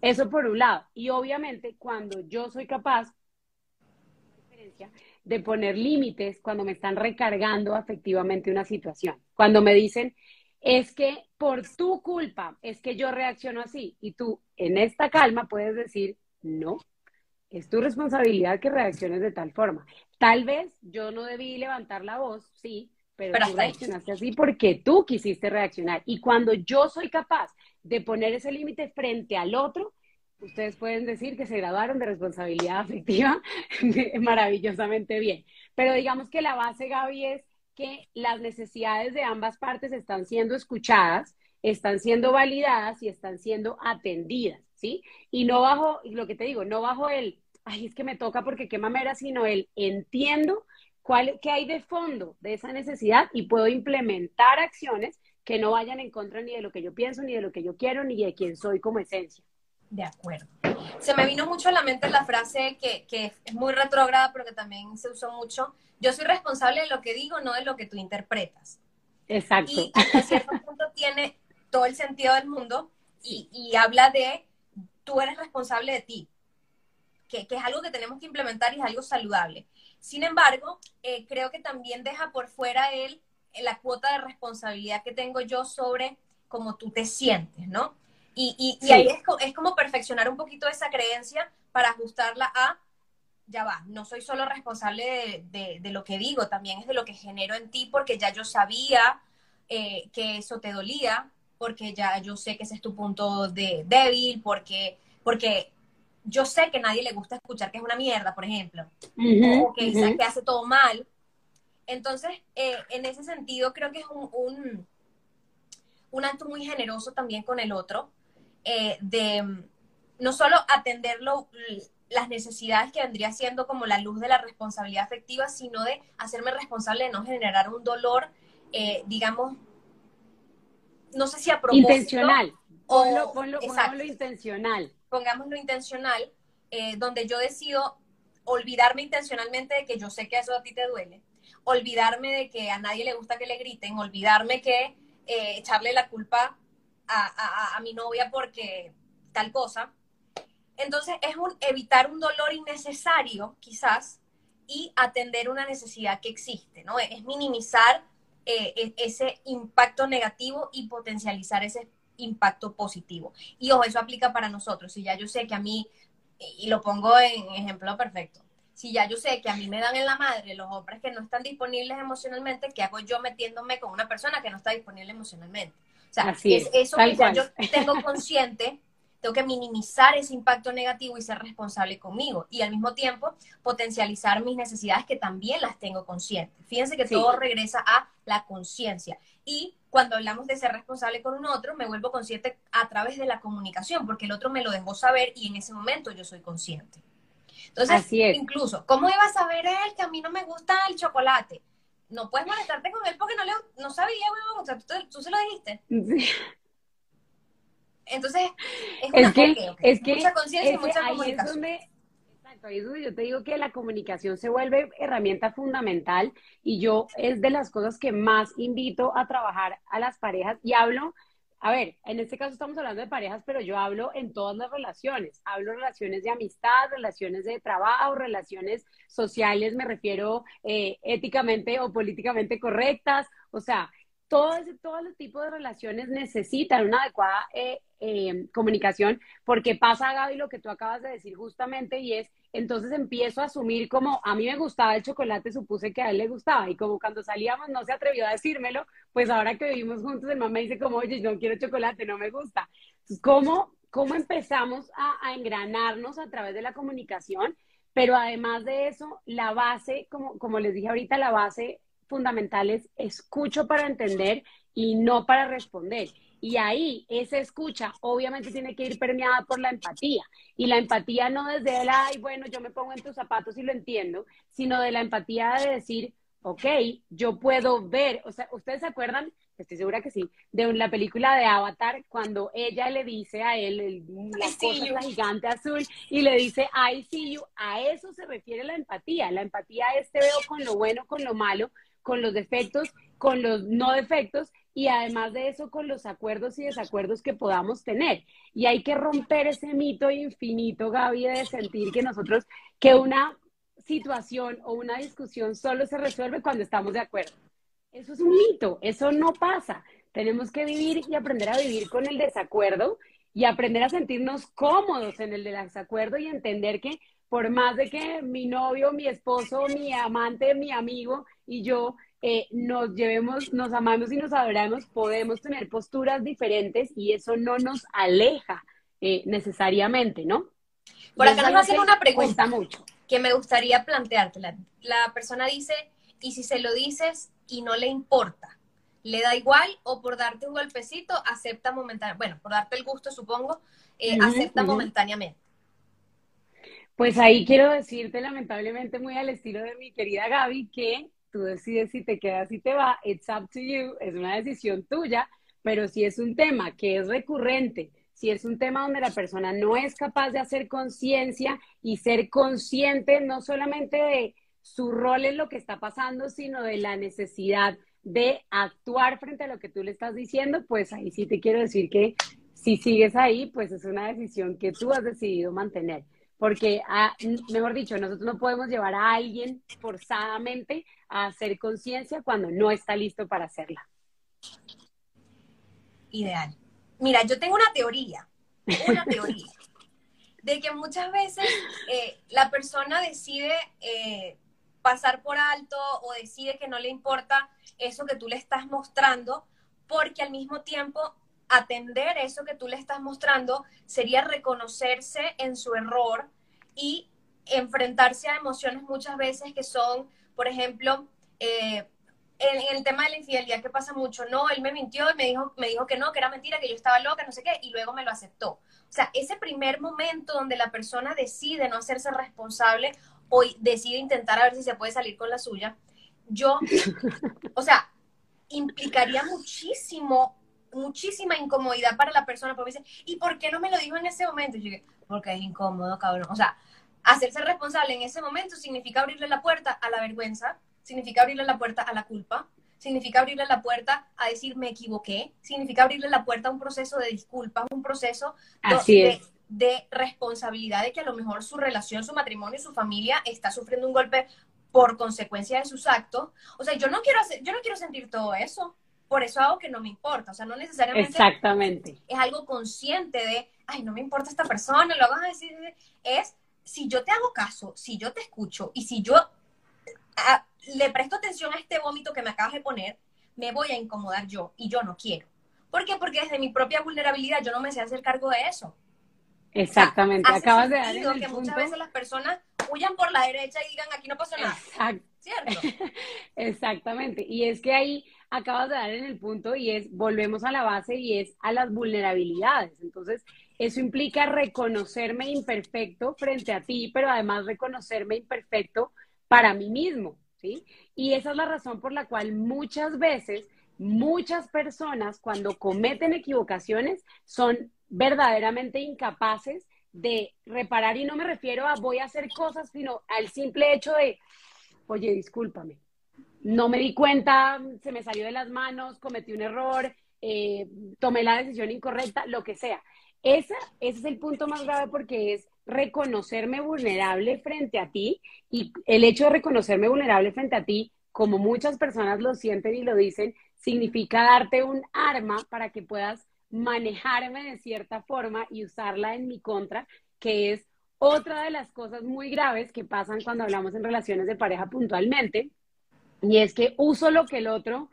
Eso por un lado. Y obviamente cuando yo soy capaz de poner límites cuando me están recargando afectivamente una situación. Cuando me dicen, es que por tu culpa es que yo reacciono así y tú en esta calma puedes decir, no, es tu responsabilidad que reacciones de tal forma. Tal vez yo no debí levantar la voz, sí, pero, tú reaccionaste así porque tú quisiste reaccionar. Y cuando yo soy capaz de poner ese límite frente al otro, ustedes pueden decir que se graduaron de responsabilidad afectiva maravillosamente bien. Pero digamos que la base, Gaby, es que las necesidades de ambas partes están siendo escuchadas, están siendo validadas y están siendo atendidas, ¿sí? Y no bajo, lo que te digo, no bajo el, ay, es que me toca porque qué mamera, sino el entiendo cuál, qué hay de fondo de esa necesidad y puedo implementar acciones que no vayan en contra ni de lo que yo pienso, ni de lo que yo quiero, ni de quién soy como esencia. De acuerdo. Se me vino mucho a la mente la frase que, que es muy retrógrada, pero que también se usó mucho, yo soy responsable de lo que digo, no de lo que tú interpretas. Exacto. Y hasta cierto punto tiene todo el sentido del mundo y, habla de tú eres responsable de ti, que, es algo que tenemos que implementar y es algo saludable. Sin embargo, eh, creo que también deja por fuera él la cuota de responsabilidad que tengo yo sobre cómo tú te sientes, ¿no? Y, y, ahí es, es como perfeccionar un poquito esa creencia para ajustarla a ya va, no soy solo responsable de, lo que digo, también es de lo que genero en ti, porque ya yo sabía eh, que eso te dolía, porque ya yo sé que ese es tu punto de débil, porque, porque yo sé que a nadie le gusta escuchar que es una mierda, por ejemplo, o que, que hace todo mal. Entonces, eh, en ese sentido, creo que es un, un, acto muy generoso también con el otro, eh, de no solo atenderlo las necesidades que vendría siendo como la luz de la responsabilidad afectiva, sino de hacerme responsable de no generar un dolor, eh, digamos, no sé si a propósito. Intencional. O, ponlo, pongámoslo intencional. Pongámoslo intencional, eh, donde yo decido olvidarme intencionalmente de que yo sé que eso a ti te duele, olvidarme de que a nadie le gusta que le griten, olvidarme que eh, echarle la culpa a, mi novia porque tal cosa, entonces es un, evitar un dolor innecesario, quizás, y atender una necesidad que existe, ¿no? Es minimizar eh, e, ese impacto negativo y potencializar ese impacto positivo. Y ojo, eso aplica para nosotros. Si ya yo sé que a mí, y lo pongo en ejemplo perfecto, si ya yo sé que a mí me dan en la madre los hombres que no están disponibles emocionalmente, ¿qué hago yo metiéndome con una persona que no está disponible emocionalmente? O sea, es, eso que yo tengo consciente tengo que minimizar ese impacto negativo y ser responsable conmigo y al mismo tiempo potencializar mis necesidades que también las tengo conscientes. Fíjense que todo regresa a la conciencia y cuando hablamos de ser responsable con un otro, me vuelvo consciente a través de la comunicación, porque el otro me lo dejó saber y en ese momento yo soy consciente. Entonces, incluso, ¿cómo iba a saber él que a mí no me gusta el chocolate? No puedes molestarte con él porque no, le, no sabía, o sea, tú, tú se lo dijiste. Sí. Entonces, es, que, es que, mucha conciencia y mucha comunicación. exacto, ahí es donde yo te digo que la comunicación se vuelve herramienta fundamental y yo es de las cosas que más invito a trabajar a las parejas y hablo, a ver, en este caso estamos hablando de parejas, pero yo hablo en todas las relaciones, hablo relaciones de amistad, relaciones de trabajo, relaciones sociales, me refiero eh, éticamente o políticamente correctas, o sea, todo ese, todos los tipos de relaciones necesitan una adecuada eh, eh, comunicación, porque pasa, Gaby, lo que tú acabas de decir justamente, y es, entonces empiezo a asumir como a mí me gustaba el chocolate, supuse que a él le gustaba, y como cuando salíamos no se atrevió a decírmelo, pues ahora que vivimos juntos, el mamá dice como, oye, no quiero chocolate, no me gusta. Entonces, ¿cómo, cómo empezamos a, a engranarnos a través de la comunicación? Pero además de eso, la base, como, como les dije ahorita, la base fundamental es escucho para entender y no para responder. Y ahí esa escucha obviamente tiene que ir permeada por la empatía. Y la empatía no desde el, ay, bueno, yo me pongo en tus zapatos y lo entiendo, sino de la empatía de decir, ok, yo puedo ver, o sea, ¿ustedes se acuerdan? Estoy segura que sí, de la película de Avatar, cuando ella le dice a él el, la cosa gigante azul y le dice, I see you, a eso se refiere la empatía. La empatía es te veo con lo bueno, con lo malo, con los defectos, con los no defectos y además de eso con los acuerdos y desacuerdos que podamos tener. Y hay que romper ese mito infinito, Gaby, de sentir que nosotros, que una situación o una discusión solo se resuelve cuando estamos de acuerdo. Eso es un mito, eso no pasa. Tenemos que vivir y aprender a vivir con el desacuerdo y aprender a sentirnos cómodos en el desacuerdo y entender que por más de que mi novio, mi esposo, mi amante, mi amigo y yo eh, nos llevemos, nos amamos y nos adoramos, podemos tener posturas diferentes y eso no nos aleja eh, necesariamente, ¿no? Por acá nos hacen una pregunta mucho. que me gustaría plantearte. La, la persona dice, ¿y si se lo dices y no le importa? ¿Le da igual o por darte un golpecito acepta momentáneamente? Bueno, por darte el gusto, supongo, eh, acepta momentáneamente. Pues ahí quiero decirte, lamentablemente, muy al estilo de mi querida Gaby, que tú decides si te quedas y te va, it's up to you, es una decisión tuya, pero si es un tema que es recurrente, si es un tema donde la persona no es capaz de hacer conciencia y ser consciente no solamente de su rol en lo que está pasando, sino de la necesidad de actuar frente a lo que tú le estás diciendo, pues ahí sí te quiero decir que si sigues ahí, pues es una decisión que tú has decidido mantener porque, ah, mejor dicho, nosotros no podemos llevar a alguien forzadamente a hacer conciencia cuando no está listo para hacerla. Ideal. Mira, yo tengo una teoría, una teoría, de que muchas veces eh, la persona decide eh, pasar por alto o decide que no le importa eso que tú le estás mostrando, porque al mismo tiempo atender eso que tú le estás mostrando sería reconocerse en su error y enfrentarse a emociones muchas veces que son, por ejemplo, eh, en, el tema de la infidelidad que pasa mucho, no, él me mintió y me dijo, me dijo que no, que era mentira, que yo estaba loca, no sé qué, y luego me lo aceptó. O sea, ese primer momento donde la persona decide no hacerse responsable o decide intentar a ver si se puede salir con la suya, yo, o sea, implicaría muchísimo muchísima incomodidad para la persona, porque dice, ¿y por qué no me lo dijo en ese momento? Y yo dije, porque es incómodo, cabrón. O sea, hacerse responsable en ese momento significa abrirle la puerta a la vergüenza, significa abrirle la puerta a la culpa, significa abrirle la puerta a decir me equivoqué, significa abrirle la puerta a un proceso de disculpas, un proceso de, de, responsabilidad de que a lo mejor su relación, su matrimonio, su familia está sufriendo un golpe por consecuencia de sus actos. O sea, yo no quiero hacer, yo no quiero sentir todo eso por eso hago que no me importa, o sea, no necesariamente Exactamente. es algo consciente de, ay, no me importa esta persona, lo a decir, es, si yo te hago caso, si yo te escucho y si yo ah, le presto atención a este vómito que me acabas de poner, me voy a incomodar yo y yo no quiero. ¿Por qué? Porque desde mi propia vulnerabilidad yo no me sé hacer cargo de eso. Exactamente, acabas de dar que muchas veces las personas huyan por la derecha y digan aquí no pasa nada. Exacto. ¿Cierto? Exactamente. Y es que ahí acabas de dar en el punto y es, volvemos a la base y es a las vulnerabilidades. Entonces, eso implica reconocerme imperfecto frente a ti, pero además reconocerme imperfecto para mí mismo, ¿sí? Y esa es la razón por la cual muchas veces, muchas personas cuando cometen equivocaciones son verdaderamente incapaces de reparar y no me refiero a voy a hacer cosas, sino al simple hecho de, oye, discúlpame, no me di cuenta, se me salió de las manos, cometí un error, eh, tomé la decisión incorrecta, lo que sea. ese es el punto más grave porque es reconocerme vulnerable frente a ti y el hecho de reconocerme vulnerable frente a ti, como muchas personas lo sienten y lo dicen, significa darte un arma para que puedas manejarme de cierta forma y usarla en mi contra, que es otra de las cosas muy graves que pasan cuando hablamos en relaciones de pareja puntualmente, y es que uso lo que el otro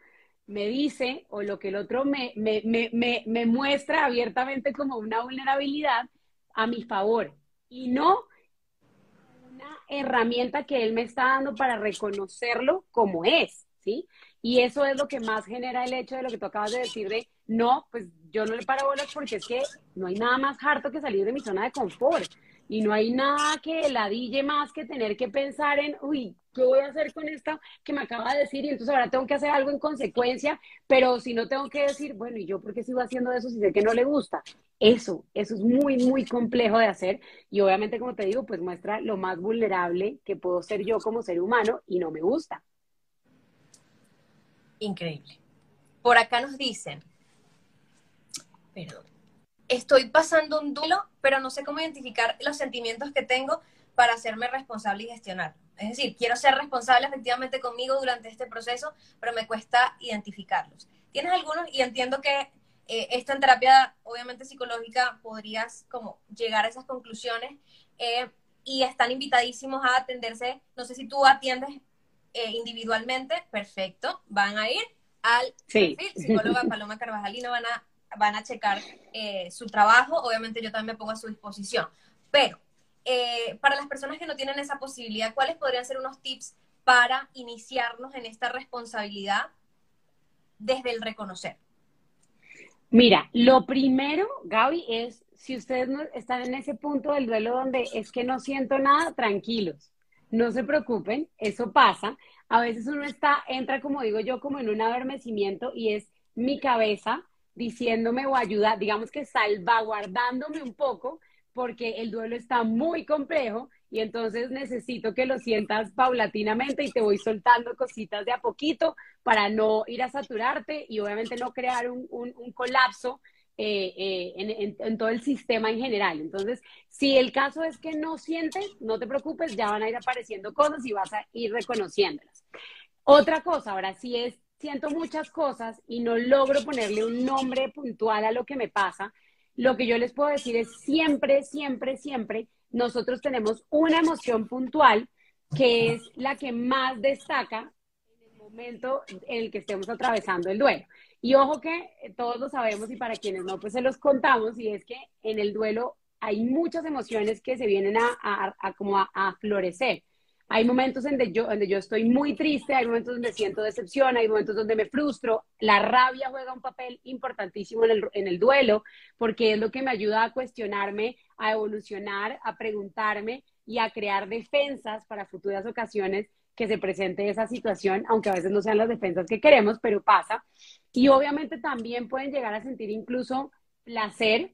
me dice o lo que el otro me, me, me, me, muestra abiertamente como una vulnerabilidad a mi favor y no una herramienta que él me está dando para reconocerlo como es, ¿sí? Y eso es lo que más genera el hecho de lo que tú acabas de decir de, no, pues yo no le paro bolas porque es que no hay nada más harto que salir de mi zona de confort y no hay nada que ladille más que tener que pensar en, uy, ¿qué voy a hacer con esto que me acaba de decir? Y entonces ahora tengo que hacer algo en consecuencia, pero si no tengo que decir, bueno, ¿y yo por qué sigo haciendo eso si sé que no le gusta? Eso, eso es muy, muy complejo de hacer y obviamente, como te digo, pues muestra lo más vulnerable que puedo ser yo como ser humano y no me gusta. Increíble. Por acá nos dicen, perdón, estoy pasando un duelo, pero no sé cómo identificar los sentimientos que tengo para hacerme responsable y gestionar. Es decir, quiero ser responsable efectivamente conmigo durante este proceso, pero me cuesta identificarlos. ¿Tienes algunos? Y entiendo que eh, esta en terapia, obviamente psicológica, podrías como llegar a esas conclusiones eh, y están invitadísimos a atenderse. No sé si tú atiendes eh, individualmente, perfecto, van a ir al sí. psicóloga Paloma Carvajalino, van a, van a checar su trabajo, obviamente yo también me pongo a su disposición, pero eh, para las personas que no tienen esa posibilidad, ¿cuáles podrían ser unos tips para iniciarnos en esta responsabilidad desde el reconocer? Mira, lo primero, Gaby, es si ustedes no están en ese punto del duelo donde es que no siento nada, tranquilos, no se preocupen, eso pasa. A veces uno está, entra, como digo yo, como en un adormecimiento y es mi cabeza diciéndome o ayuda, digamos que salvaguardándome un poco porque el duelo está muy complejo y entonces necesito que lo sientas paulatinamente y te voy soltando cositas de a poquito para no ir a saturarte y obviamente no crear un, colapso eh, eh, en, todo el sistema en general. Entonces, si el caso es que no sientes, no te preocupes, ya van a ir apareciendo cosas y vas a ir reconociéndolas. Otra cosa, ahora si es, siento muchas cosas y no logro ponerle un nombre puntual a lo que me pasa, lo que yo les puedo decir es siempre, siempre, siempre, nosotros tenemos una emoción puntual que es la que más destaca en el momento en el que estemos atravesando el duelo. Y ojo que todos lo sabemos y para quienes no, pues se los contamos y es que en el duelo hay muchas emociones que se vienen a, como a florecer. Hay momentos en donde yo, donde yo estoy muy triste, hay momentos donde siento decepción, hay momentos donde me frustro. La rabia juega un papel importantísimo en el, en el duelo porque es lo que me ayuda a cuestionarme, a evolucionar, a preguntarme y a crear defensas para futuras ocasiones que se presente esa situación, aunque a veces no sean las defensas que queremos, pero pasa. Y obviamente también pueden llegar a sentir incluso placer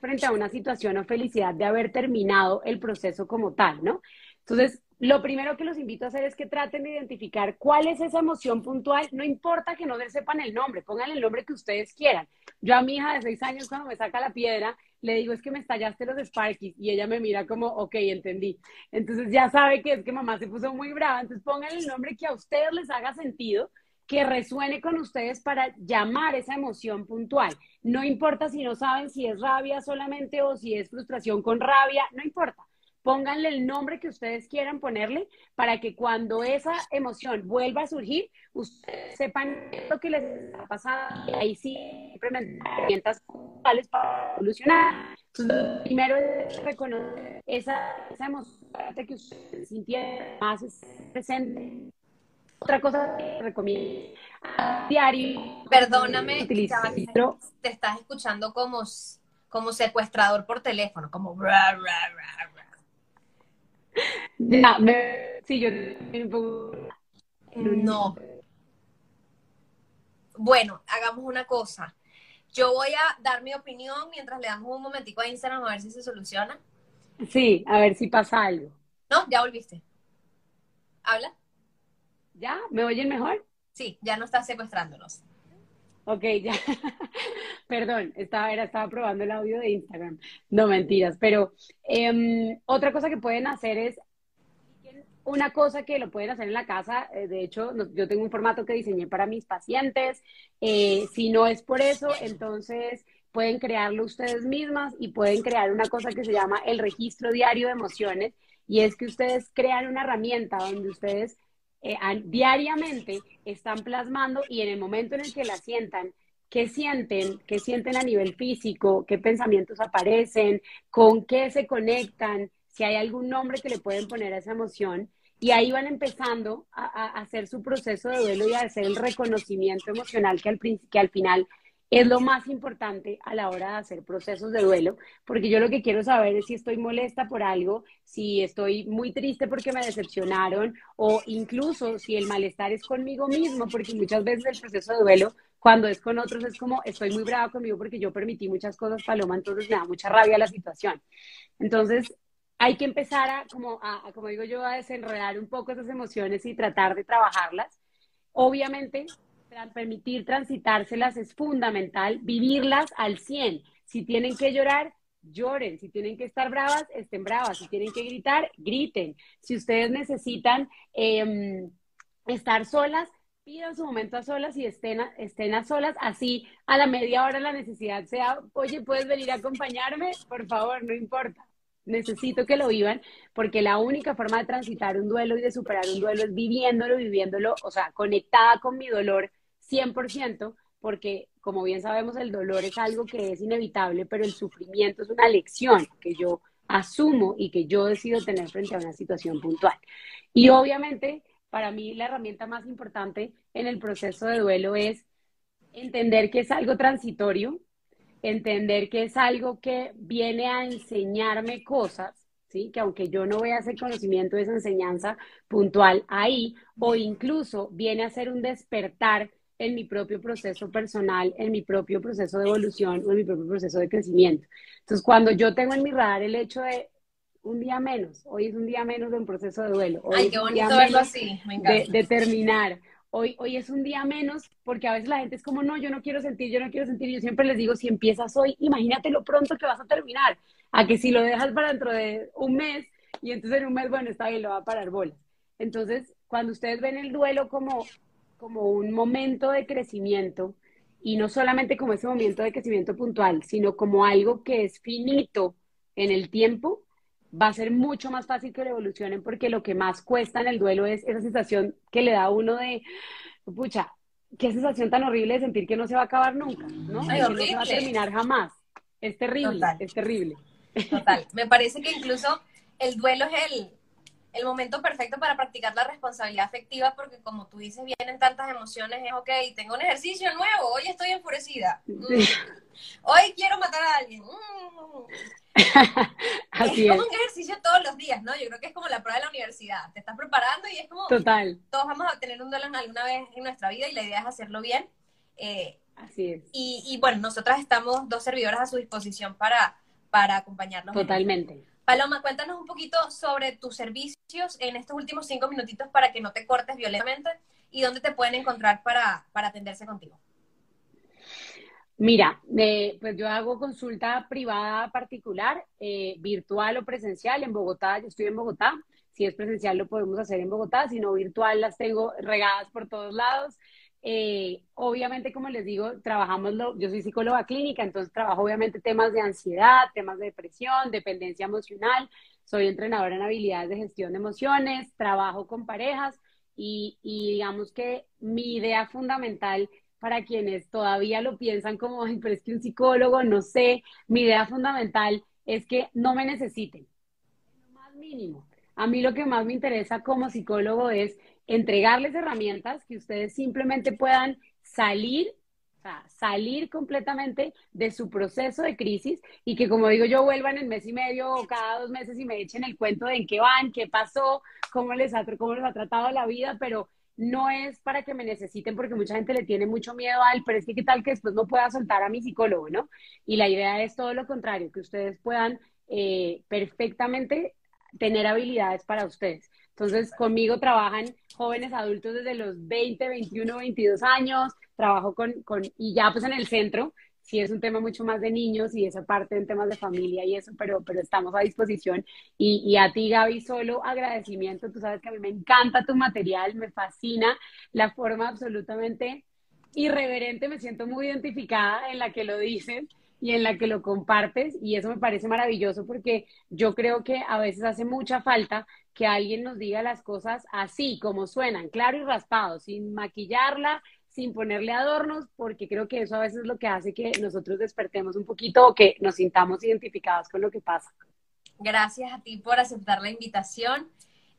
frente a una situación o felicidad de haber terminado el proceso como tal, ¿no? Entonces, lo primero que los invito a hacer es que traten de identificar cuál es esa emoción puntual. No importa que no sepan el nombre, pongan el nombre que ustedes quieran. Yo a mi hija de seis años, cuando me saca la piedra, le digo, es que me estallaste los Sparkies. Y ella me mira como, ok, entendí. Entonces ya sabe que es que mamá se puso muy brava. Entonces pongan el nombre que a ustedes les haga sentido, que resuene con ustedes para llamar esa emoción puntual. No importa si no saben si es rabia solamente o si es frustración con rabia, no importa pónganle el nombre que ustedes quieran ponerle para que cuando esa emoción vuelva a surgir, ustedes sepan lo que les ha pasado y ahí sí implementar herramientas para solucionar. Entonces, primero es reconocer esa, esa emoción que ustedes sintieron más presente. Otra cosa que recomiendo diario. Perdóname, te estás escuchando como, como secuestrador por teléfono, como ya, me, sí, yo No. Bueno, hagamos una cosa. Yo voy a dar mi opinión mientras le damos un momentico a Instagram a ver si se soluciona. Sí, a ver si pasa algo. No, ya volviste. ¿Habla? ¿Ya? ¿Me oyen mejor? Sí, ya no estás secuestrándonos. Ok, ya. Perdón, estaba, era, estaba probando el audio de Instagram. No, mentiras. Pero em, otra cosa que pueden hacer es una cosa que lo pueden hacer en la casa. Eh, de hecho, yo tengo un formato que diseñé para mis pacientes. Eh, si no es por eso, entonces pueden crearlo ustedes mismas y pueden crear una cosa que se llama el registro diario de emociones. Y es que ustedes crean una herramienta donde ustedes eh, diariamente están plasmando y en el momento en el que la sientan, qué sienten, qué sienten a nivel físico, qué pensamientos aparecen, con qué se conectan, si hay algún nombre que le pueden poner a esa emoción. Y ahí van empezando a, hacer su proceso de duelo y a hacer el reconocimiento emocional que al, que al final es lo más importante a la hora de hacer procesos de duelo, porque yo lo que quiero saber es si estoy molesta por algo, si estoy muy triste porque me decepcionaron o incluso si el malestar es conmigo mismo, porque muchas veces el proceso de duelo cuando es con otros es como estoy muy brava conmigo porque yo permití muchas cosas, Paloma, entonces me da mucha rabia la situación. Entonces, hay que empezar a, como, a, digo yo, a desenredar un poco esas emociones y tratar de trabajarlas. Obviamente, permitir transitárselas es fundamental, vivirlas al 100. Si tienen que llorar, lloren. Si tienen que estar bravas, estén bravas. Si tienen que gritar, griten. Si ustedes necesitan em, estar solas, pidan su momento a solas y estén a, estén a solas. Así a la media hora la necesidad sea, oye, ¿puedes venir a acompañarme? Por favor, no importa necesito que lo vivan, porque la única forma de transitar un duelo y de superar un duelo es viviéndolo, viviéndolo, o sea, conectada con mi dolor 100%, porque como bien sabemos, el dolor es algo que es inevitable, pero el sufrimiento es una lección que yo asumo y que yo decido tener frente a una situación puntual. Y obviamente, para mí la herramienta más importante en el proceso de duelo es entender que es algo transitorio, entender que es algo que viene a enseñarme cosas, ¿sí? Que aunque yo no vea ese conocimiento, esa enseñanza puntual ahí, o incluso viene a ser un despertar en mi propio proceso personal, en mi propio proceso de evolución o en mi propio proceso de crecimiento. Entonces, cuando yo tengo en mi radar el hecho de un día menos, hoy es un día menos de un proceso de duelo. Hoy Ay, qué bonito verlo así, me encanta. de terminar, Hoy, hoy es un día menos porque a veces la gente es como, no, yo no quiero sentir, yo no quiero sentir. Yo siempre les digo, si empiezas hoy, imagínate lo pronto que vas a terminar. A que si lo dejas para dentro de un mes y entonces en un mes, bueno, está bien, lo va a parar bolas. Entonces, cuando ustedes ven el duelo como, como un momento de crecimiento, y no solamente como ese momento de crecimiento puntual, sino como algo que es finito en el tiempo, va a ser mucho más fácil que lo evolucionen porque lo que más cuesta en el duelo es esa sensación que le da a uno de, pucha, qué sensación tan horrible de sentir que no se va a acabar nunca, ¿no? que no se va a terminar jamás. Es terrible, es terrible. Total. Me parece que incluso el duelo es el, el momento perfecto para practicar la responsabilidad afectiva porque como tú dices, vienen tantas emociones, es ok, tengo un ejercicio nuevo, hoy estoy enfurecida. Mm. Hoy quiero matar a alguien. Mm. Así es, como un ejercicio todos los días, ¿no? Yo creo que es como la prueba de la universidad. Te estás preparando y es como... Total. Todos vamos a tener un duelo alguna vez en nuestra vida y la idea es hacerlo bien. Eh, Así es. Y, y, bueno, nosotras estamos dos servidoras a su disposición para, para acompañarnos. Totalmente. Paloma, cuéntanos un poquito sobre tus servicios en estos últimos cinco minutitos para que no te cortes violentamente y dónde te pueden encontrar para, para atenderse contigo. Mira, eh, pues yo hago consulta privada particular, eh, virtual o presencial en Bogotá. Yo estoy en Bogotá. Si es presencial lo podemos hacer en Bogotá, si no virtual las tengo regadas por todos lados. Eh, obviamente, como les digo, trabajamos, lo, yo soy psicóloga clínica, entonces trabajo obviamente temas de ansiedad, temas de depresión, dependencia emocional. Soy entrenadora en habilidades de gestión de emociones, trabajo con parejas y, digamos que mi idea fundamental para quienes todavía lo piensan como, Ay, pero es que un psicólogo, no sé, mi idea fundamental es que no me necesiten. Lo más mínimo. A mí lo que más me interesa como psicólogo es entregarles herramientas que ustedes simplemente puedan salir, salir completamente de su proceso de crisis y que, como digo yo, vuelvan en mes y medio o cada dos meses y me echen el cuento de en qué van, qué pasó, cómo les ha, cómo les ha tratado la vida, pero no es para que me necesiten porque mucha gente le tiene mucho miedo al, pero es que qué tal que después no pueda soltar a mi psicólogo, ¿no? Y la idea es todo lo contrario, que ustedes puedan eh, perfectamente tener habilidades para ustedes. Entonces, conmigo trabajan jóvenes adultos desde los 20, 21, 22 años, trabajo con, con y ya pues en el centro, sí es un tema mucho más de niños y esa parte en temas de familia y eso, pero, pero estamos a disposición. Y, y a ti, Gaby, solo agradecimiento. Tú sabes que a mí me encanta tu material, me fascina la forma absolutamente irreverente, me siento muy identificada en la que lo dices y en la que lo compartes y eso me parece maravilloso porque yo creo que a veces hace mucha falta que alguien nos diga las cosas así como suenan, claro y raspado, sin maquillarla, sin ponerle adornos, porque creo que eso a veces es lo que hace que nosotros despertemos un poquito o que nos sintamos identificados con lo que pasa. Gracias a ti por aceptar la invitación.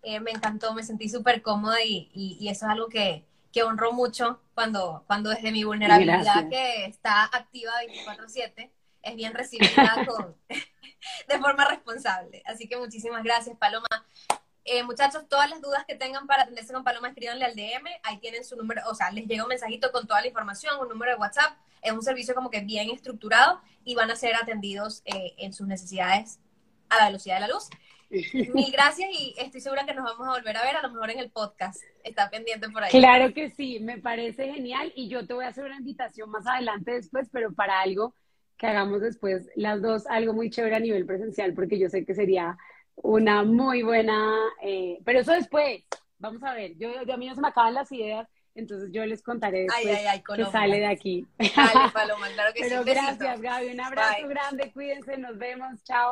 Eh, me encantó, me sentí súper cómoda y, y, eso es algo que, que, honro mucho cuando, cuando desde mi vulnerabilidad que está activa 24/7 es bien recibida con, de forma responsable. Así que muchísimas gracias, Paloma. Eh, muchachos, todas las dudas que tengan para atenderse con Paloma, escríbanle al DM, ahí tienen su número, o sea, les llega un mensajito con toda la información, un número de WhatsApp, es un servicio como que bien estructurado y van a ser atendidos eh, en sus necesidades a la velocidad de la luz. Mil gracias y estoy segura que nos vamos a volver a ver, a lo mejor en el podcast. Está pendiente por ahí. Claro que sí, me parece genial y yo te voy a hacer una invitación más adelante después, pero para algo que hagamos después las dos, algo muy chévere a nivel presencial, porque yo sé que sería una muy buena, eh, pero eso después, vamos a ver, yo, a mí no se me acaban las ideas, entonces yo les contaré después que sale de aquí. Dale, Paloma, claro que pero gracias, Gaby, un abrazo grande, cuídense, nos vemos, chao.